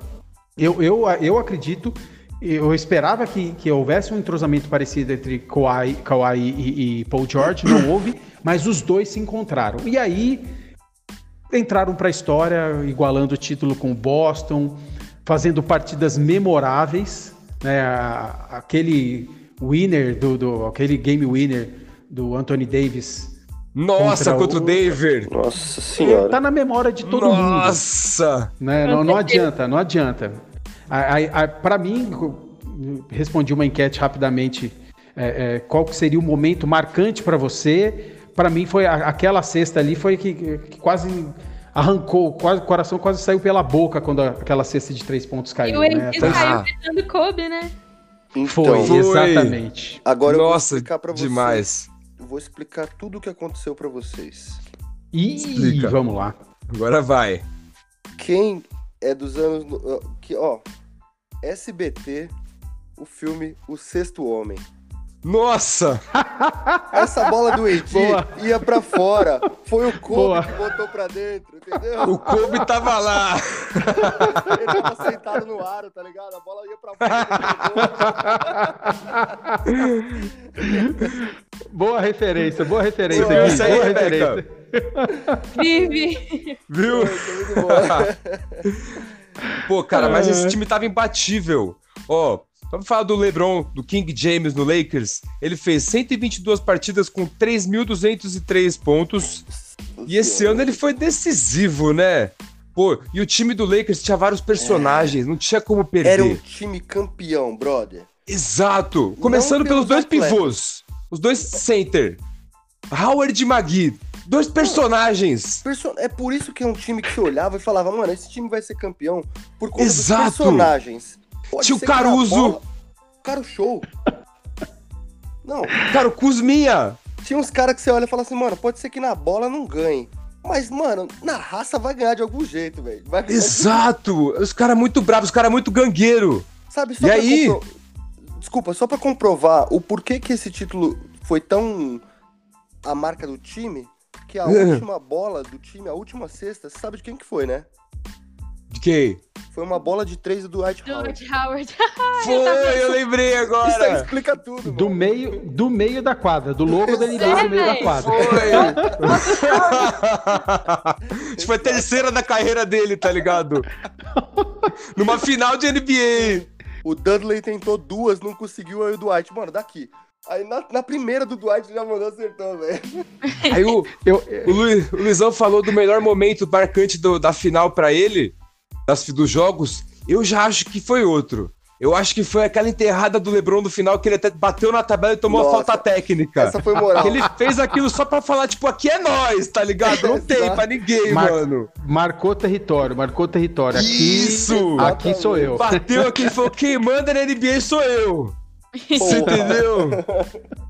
D: eu, eu, eu acredito, eu esperava que, que houvesse um entrosamento parecido entre Kawhi, Kawhi e, e Paul George, não [coughs] houve, mas os dois se encontraram. E aí entraram para a história, igualando o título com o Boston, fazendo partidas memoráveis, né? Aquele winner do, do aquele game winner do Anthony Davis
B: Nossa,
D: contra
B: contra o
D: o-
B: David.
C: Nossa senhora.
D: tá na memória de todo mundo.
B: Nossa!
D: né? Não, não adianta, não adianta. Para mim, respondi uma enquete rapidamente. é, é, qual que seria o momento marcante para você? Para mim foi a- aquela cesta ali foi que, que quase arrancou, quase, o coração quase saiu pela boca quando a- aquela cesta de três pontos
A: E
D: caiu.
A: o
D: né? Foi-
A: saiu
B: Ah.
A: Kobe, né?
C: Então,
D: Foi,
B: Foi.
D: exatamente.
C: agora eu vou
B: Nossa,
C: explicar pra vocês.
B: demais.
C: Eu vou explicar tudo o que aconteceu pra vocês.
D: E vamos lá.
B: Agora vai.
C: quem é dos anos. Que, ó, SBT, o filme O Sexto Homem.
B: Nossa! [laughs]
C: Essa bola do
D: Boa.
C: ia pra fora. Foi o
D: Boa.
C: Kobe que botou pra dentro, entendeu?
B: O Kobe tava lá. [laughs]
C: Ele tava sentado no aro, tá ligado? A bola ia pra fora. [laughs]
D: Boa referência, boa referência,
B: Boa,
D: Gui,
B: isso aí,
D: boa referência.
A: Vive!
B: Viu? [laughs] Pô, cara, mas esse time tava imbatível. Ó, pra falar do LeBron, do King James no Lakers, ele fez 122 partidas com 3.203 pontos. E esse ano ele foi decisivo, né? Pô, e o time do Lakers tinha vários personagens, não tinha como perder.
C: Era um time campeão, brother.
B: Exato! Começando pelos
C: pelos
B: dois
C: atletas.
B: pivôs, os dois center. Howard e Magui, dois personagens.
C: Perso- É por isso que é um time que você olhava e falava, mano, esse time vai ser campeão por conta
B: Exato.
C: dos personagens. Pode
B: Tinha o
C: ser que na
B: Caruso.
C: Cara, o show. Não,
B: Cara, o Kuzminha.
C: tinha uns caras que você olha e fala assim, mano, pode ser que na bola não ganhe. Mas, mano, na raça vai ganhar de algum jeito, velho.
B: Exato! Os caras muito bravos, os caras muito gangueiro.
C: Sabe, só
B: E aí?
C: compro- Desculpa, só pra comprovar o porquê que esse título foi tão a marca do time, que a
B: É. [laughs]
C: última bola do time, a última cesta, você sabe de quem que foi, né?
B: De quem?
C: Foi uma bola de três do Dwight Howard.
A: George Howard. [laughs]
B: Foi, eu lembrei
C: Isso aí
B: agora.
C: explica tudo,
D: Do
C: mano.
D: meio, do meio da quadra, do logo da NBA do meio da quadra.
B: Foi. [laughs] Tipo, a terceira da carreira dele, tá ligado? Numa final de NBA.
C: O Dudley tentou duas, não conseguiu, aí o Dwight, mano, daqui. Aí na, na primeira do Dwight já mandou acertou, velho. [laughs]
B: Aí o,
D: Eu,
B: o, Luiz, o Luizão falou do melhor momento marcante do- da final pra ele, das, dos jogos. Eu já acho que foi outro. Eu acho que foi aquela enterrada do Lebron no final que ele até bateu na tabela e tomou a
C: Nossa,
B: falta técnica.
C: Essa foi moral.
B: Ele fez aquilo só pra falar, tipo, aqui é nós, tá ligado? Não tem pra ninguém,
D: Mar-
B: mano.
D: marcou território, marcou território. Aqui,
B: Isso!
D: aqui sou eu.
B: Bateu aqui e falou: quem manda na NBA sou eu. Você entendeu? [laughs]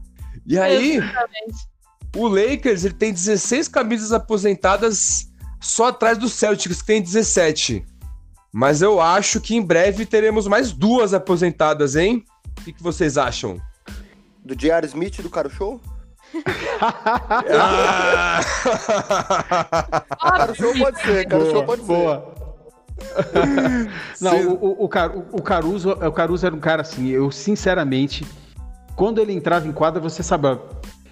B: E aí,
A: Exatamente.
B: o Lakers ele tem 16 camisas aposentadas só atrás do Celtics, que tem 17. Mas eu acho que em breve teremos mais duas aposentadas, hein? O que, que vocês acham?
C: Do J.R. Smith do Caro Show?
B: Ah! [laughs] [laughs]
C: Caro Show pode ser, Caro Show pode ser. [laughs]
D: Não, o, o, o, Car- o Caruso, o Caruso era um cara assim, eu sinceramente, quando ele entrava em quadra, você sabe,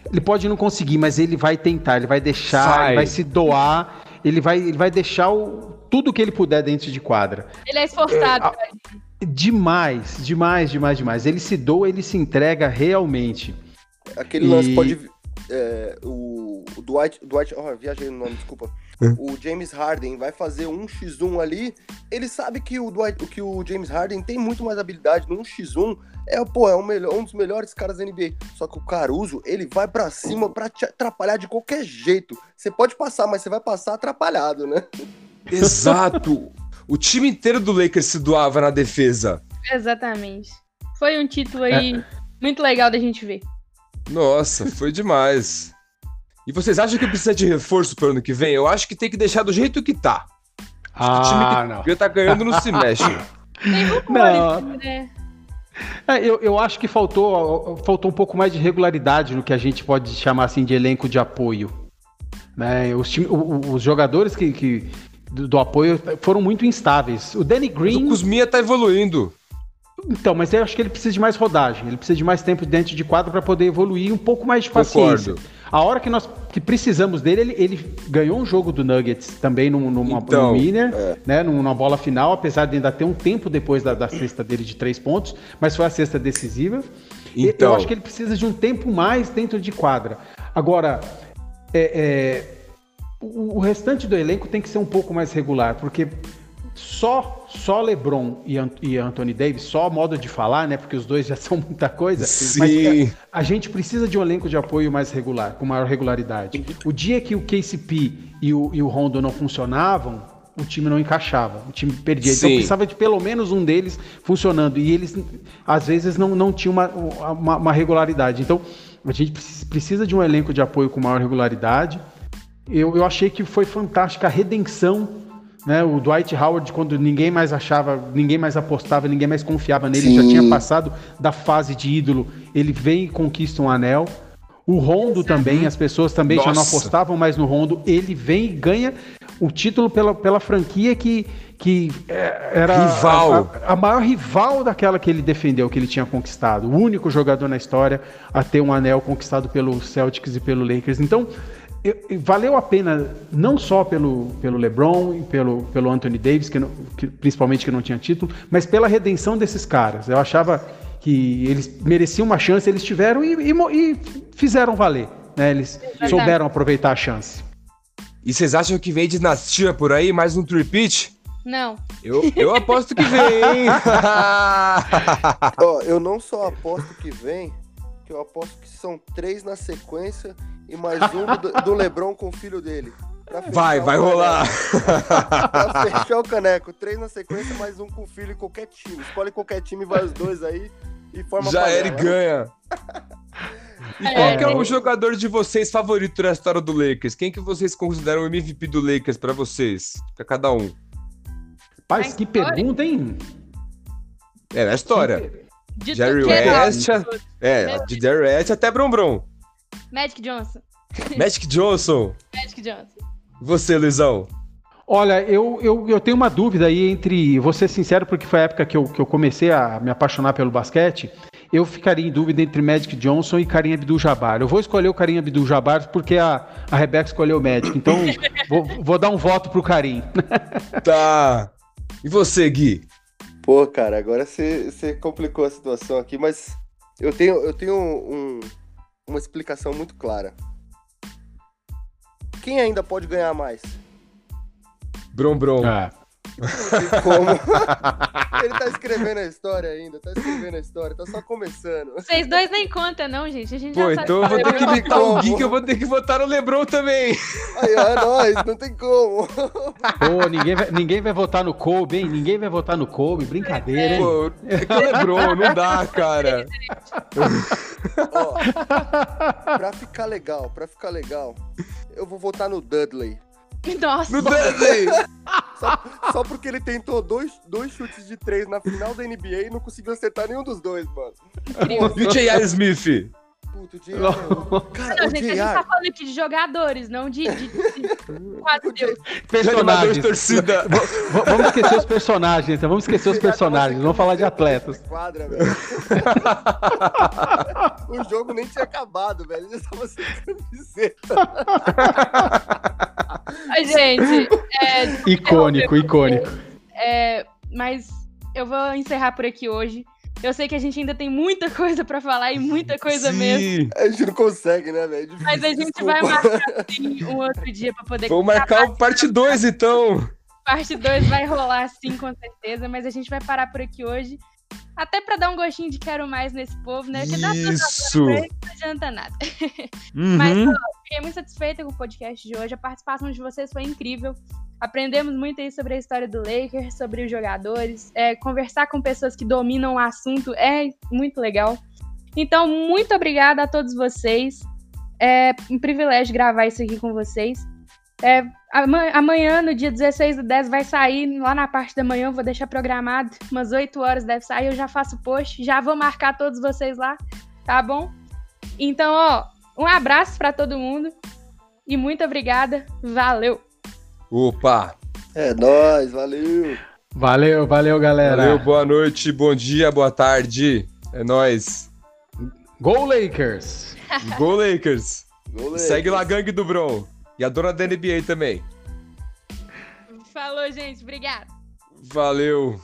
D: ele pode não conseguir, mas ele vai tentar, ele vai deixar,
B: Vai.
D: ele vai se doar, ele vai, ele vai deixar o, tudo que ele puder dentro de quadra.
A: Ele é esforçado.
D: É, a- Demais, demais, demais, demais. Ele se doa, ele se entrega realmente.
C: Aquele
D: E-
C: lance pode. é, o, o Dwight. Dwight oh, viajei no nome, desculpa. O James Harden vai fazer um x1 ali. Ele sabe que o, Dwight, que o James Harden tem muito mais habilidade no 1x1. É, pô, é um, melhor, um dos melhores caras da NBA. Só que o Caruso, ele vai pra cima pra te atrapalhar de qualquer jeito. Você pode passar, mas você vai passar atrapalhado, né?
B: Exato! O time inteiro do Lakers se doava na defesa.
A: Exatamente. Foi um título aí muito legal da gente ver.
B: Nossa, foi demais. E vocês acham que precisa de reforço pro ano que vem? Eu acho que tem que deixar do jeito que tá. o time
D: Ah,
B: que
D: não.
B: já tá ganhando não se mexe. [laughs]
A: Tem
D: Não.
A: né?
D: É, eu, eu acho que faltou, faltou um pouco mais de regularidade no que a gente pode chamar assim de elenco de apoio. Né? Os, time- o- o- os jogadores que, que- do, do apoio foram muito instáveis. O Danny
B: Mas o
D: Green.
B: Kuzminha tá evoluindo.
D: Então, mas eu acho que ele precisa de mais rodagem, ele precisa de mais tempo dentro de quadro para poder evoluir e um pouco mais de paciência.
B: Concordo.
D: A hora que nós que precisamos dele, ele, ele ganhou um jogo do Nuggets também num, numa,
B: Então,
D: num winner, né, numa bola final, apesar de ainda ter um tempo depois da, da cesta dele de três pontos, mas foi a cesta decisiva. E
B: Então.
D: Eu acho que ele precisa de um tempo mais dentro de quadra. Agora, é, é, o, o restante do elenco tem que ser um pouco mais regular, porque só só LeBron e, Ant- e Anthony Davis, só modo de falar, né? Porque os dois já [laughs] são muita coisa.
B: Sim.
D: Mas é, a gente precisa de um elenco de apoio mais regular, com maior regularidade. O dia que o KCP e o, e o Rondo não funcionavam, o time não encaixava, o time perdia. Então
B: Sim.
D: precisava de pelo menos um deles funcionando. E eles, às vezes, não, não tinham uma, uma, uma regularidade. Então, a gente precis- precisa de um elenco de apoio com maior regularidade. Eu, eu achei que foi fantástica a redenção né? O Dwight Howard, quando ninguém mais achava, ninguém mais apostava, ninguém mais confiava nele,
C: Sim.
D: já tinha passado da fase de ídolo, ele vem e conquista um anel. O Rondo também, as pessoas também já não
B: Nossa.
D: apostavam mais no Rondo, ele vem e ganha o título pela, pela franquia que, que é, era
B: Rival.
D: A, a- a maior rival daquela que ele defendeu, que ele tinha conquistado. O único jogador na história a ter um anel conquistado pelo Celtics e pelo Lakers. Então, eu- eu- valeu a pena não só pelo, pelo LeBron e pelo, pelo Anthony Davis, que, não- que- principalmente que não tinha título, mas pela redenção desses caras. Eu achava que eles mereciam uma chance, eles tiveram e, e e fizeram valer. Né? Eles souberam aproveitar a chance.
B: E vocês acham que vem dinastia por aí? Mais um repeat?
A: Não.
B: Eu, eu aposto que vem, hein? [laughs]
C: Ó, eu não só aposto que vem, que eu aposto que são três na sequência e mais um do, do Lebron com o filho dele.
B: Vai, vai rolar.
C: Pra fechar o caneco. Três na sequência, mais um com o filho em qualquer time. Escolhe qualquer time, vai os dois aí e forma
B: Já era e ganha. E
A: É,
B: qual que é
A: é.
B: o jogador de vocês favorito da história do Lakers? Quem que vocês consideram o MVP do Lakers pra vocês? Pra cada um.
D: Paz, que pergunta, hein?
B: É, na história.
A: De
B: Jerry
A: é
B: West. É, de Jerry West até Bron Bron.
A: Magic Johnson.
B: Magic Johnson.
A: Magic Johnson.
B: Você, Luizão.
D: Olha, eu, eu, eu tenho uma dúvida aí entre. Vou ser sincero, porque foi a época que eu, que eu comecei a me apaixonar pelo basquete. Eu ficaria em dúvida entre Magic Johnson e Karim Abdul-Jabbar. Eu vou escolher o Karim Abdul-Jabbar porque a, a Rebeca escolheu o Magic. Então, [laughs] vou, vou dar um voto pro Karim.
B: Tá. E você, Gui?
C: Pô, cara, agora você você complicou a situação aqui, mas eu tenho, eu tenho um- uma explicação muito clara. Quem ainda pode ganhar mais?
B: Bron Bron.
D: Ah,
C: Não [laughs] tem como. Ele tá escrevendo a história ainda, tá escrevendo a história, tá só começando.
A: Vocês dois nem contam, não, gente. A gente
B: Pô,
A: já sabe
B: então eu vou
A: é
B: ter que botar o. Gui, que eu vou ter que botar no Lebron também.
C: Aí, ó, é nóis, não tem como.
D: Pô, ninguém vai, ninguém vai votar no Kobe, hein? Ninguém vai votar no Kobe. Brincadeira, hein?
B: Pô, é que o Lebron, não dá, cara.
C: Ó, pra ficar legal, pra ficar legal, eu vou votar no Dudley.
A: Nossa.
B: No Dudley.
C: Só, só porque ele tentou dois, dois chutes de três na final da NBA e não conseguiu acertar nenhum dos dois, mano.
B: E o J.R. Smith?
C: Puto, o J.R. [laughs] Cara,
A: Não,
C: o
A: gente, a gente tá falando aqui de jogadores, não de. de, de... [laughs] Quase Deus.
D: Personagens.
B: torcida. [laughs]
D: V- Vamos esquecer os personagens, então. Vamos esquecer os personagens. Vamos falar de atletas.
C: Quadra, velho. o jogo nem tinha acabado, velho. Ele já tava sem camiseta.
A: Ai, gente, é,
D: Icônico, icônico.
A: é, mas eu vou encerrar por aqui hoje. Eu sei que a gente ainda tem muita [laughs] coisa pra falar e muita coisa mesmo.
B: Sim.
C: A gente não consegue, né, velho? É
A: Mas a gente
C: desculpa.
A: vai marcar sim um outro dia pra poder.
B: Vamos marcar o parte 2, então.
A: Parte 2 vai rolar sim, com certeza. Mas a gente vai parar por aqui hoje. Até pra dar um gostinho de quero mais nesse povo, né? Porque dá
B: Isso.
A: coisa, não adianta nada. [laughs] Mas
B: Uhum.
A: ó, fiquei muito satisfeita com o podcast de hoje. A participação de vocês foi incrível. Aprendemos muito aí sobre a história do Lakers, sobre os jogadores. É, conversar com pessoas que dominam o assunto é muito legal. Então, muito obrigada a todos vocês. É um privilégio gravar isso aqui com vocês. É, ama- amanhã, no dia 16 do 10, vai sair lá na parte da manhã. Vou deixar programado. Umas 8 horas deve sair. Eu já faço post. Já vou marcar todos vocês lá. Tá bom? Então, ó, um abraço pra todo mundo. E muito obrigada. Valeu!
B: Opa.
C: É nóis, valeu.
D: Valeu, valeu, galera.
B: Valeu, boa noite, bom dia, boa tarde. É nóis.
D: Go Lakers! [laughs]
B: Go Lakers.
C: Gol,
B: Segue lá a
C: Lakers.
B: gangue do Bron. E a dona da NBA também.
A: Falou, gente. Obrigada.
B: Valeu.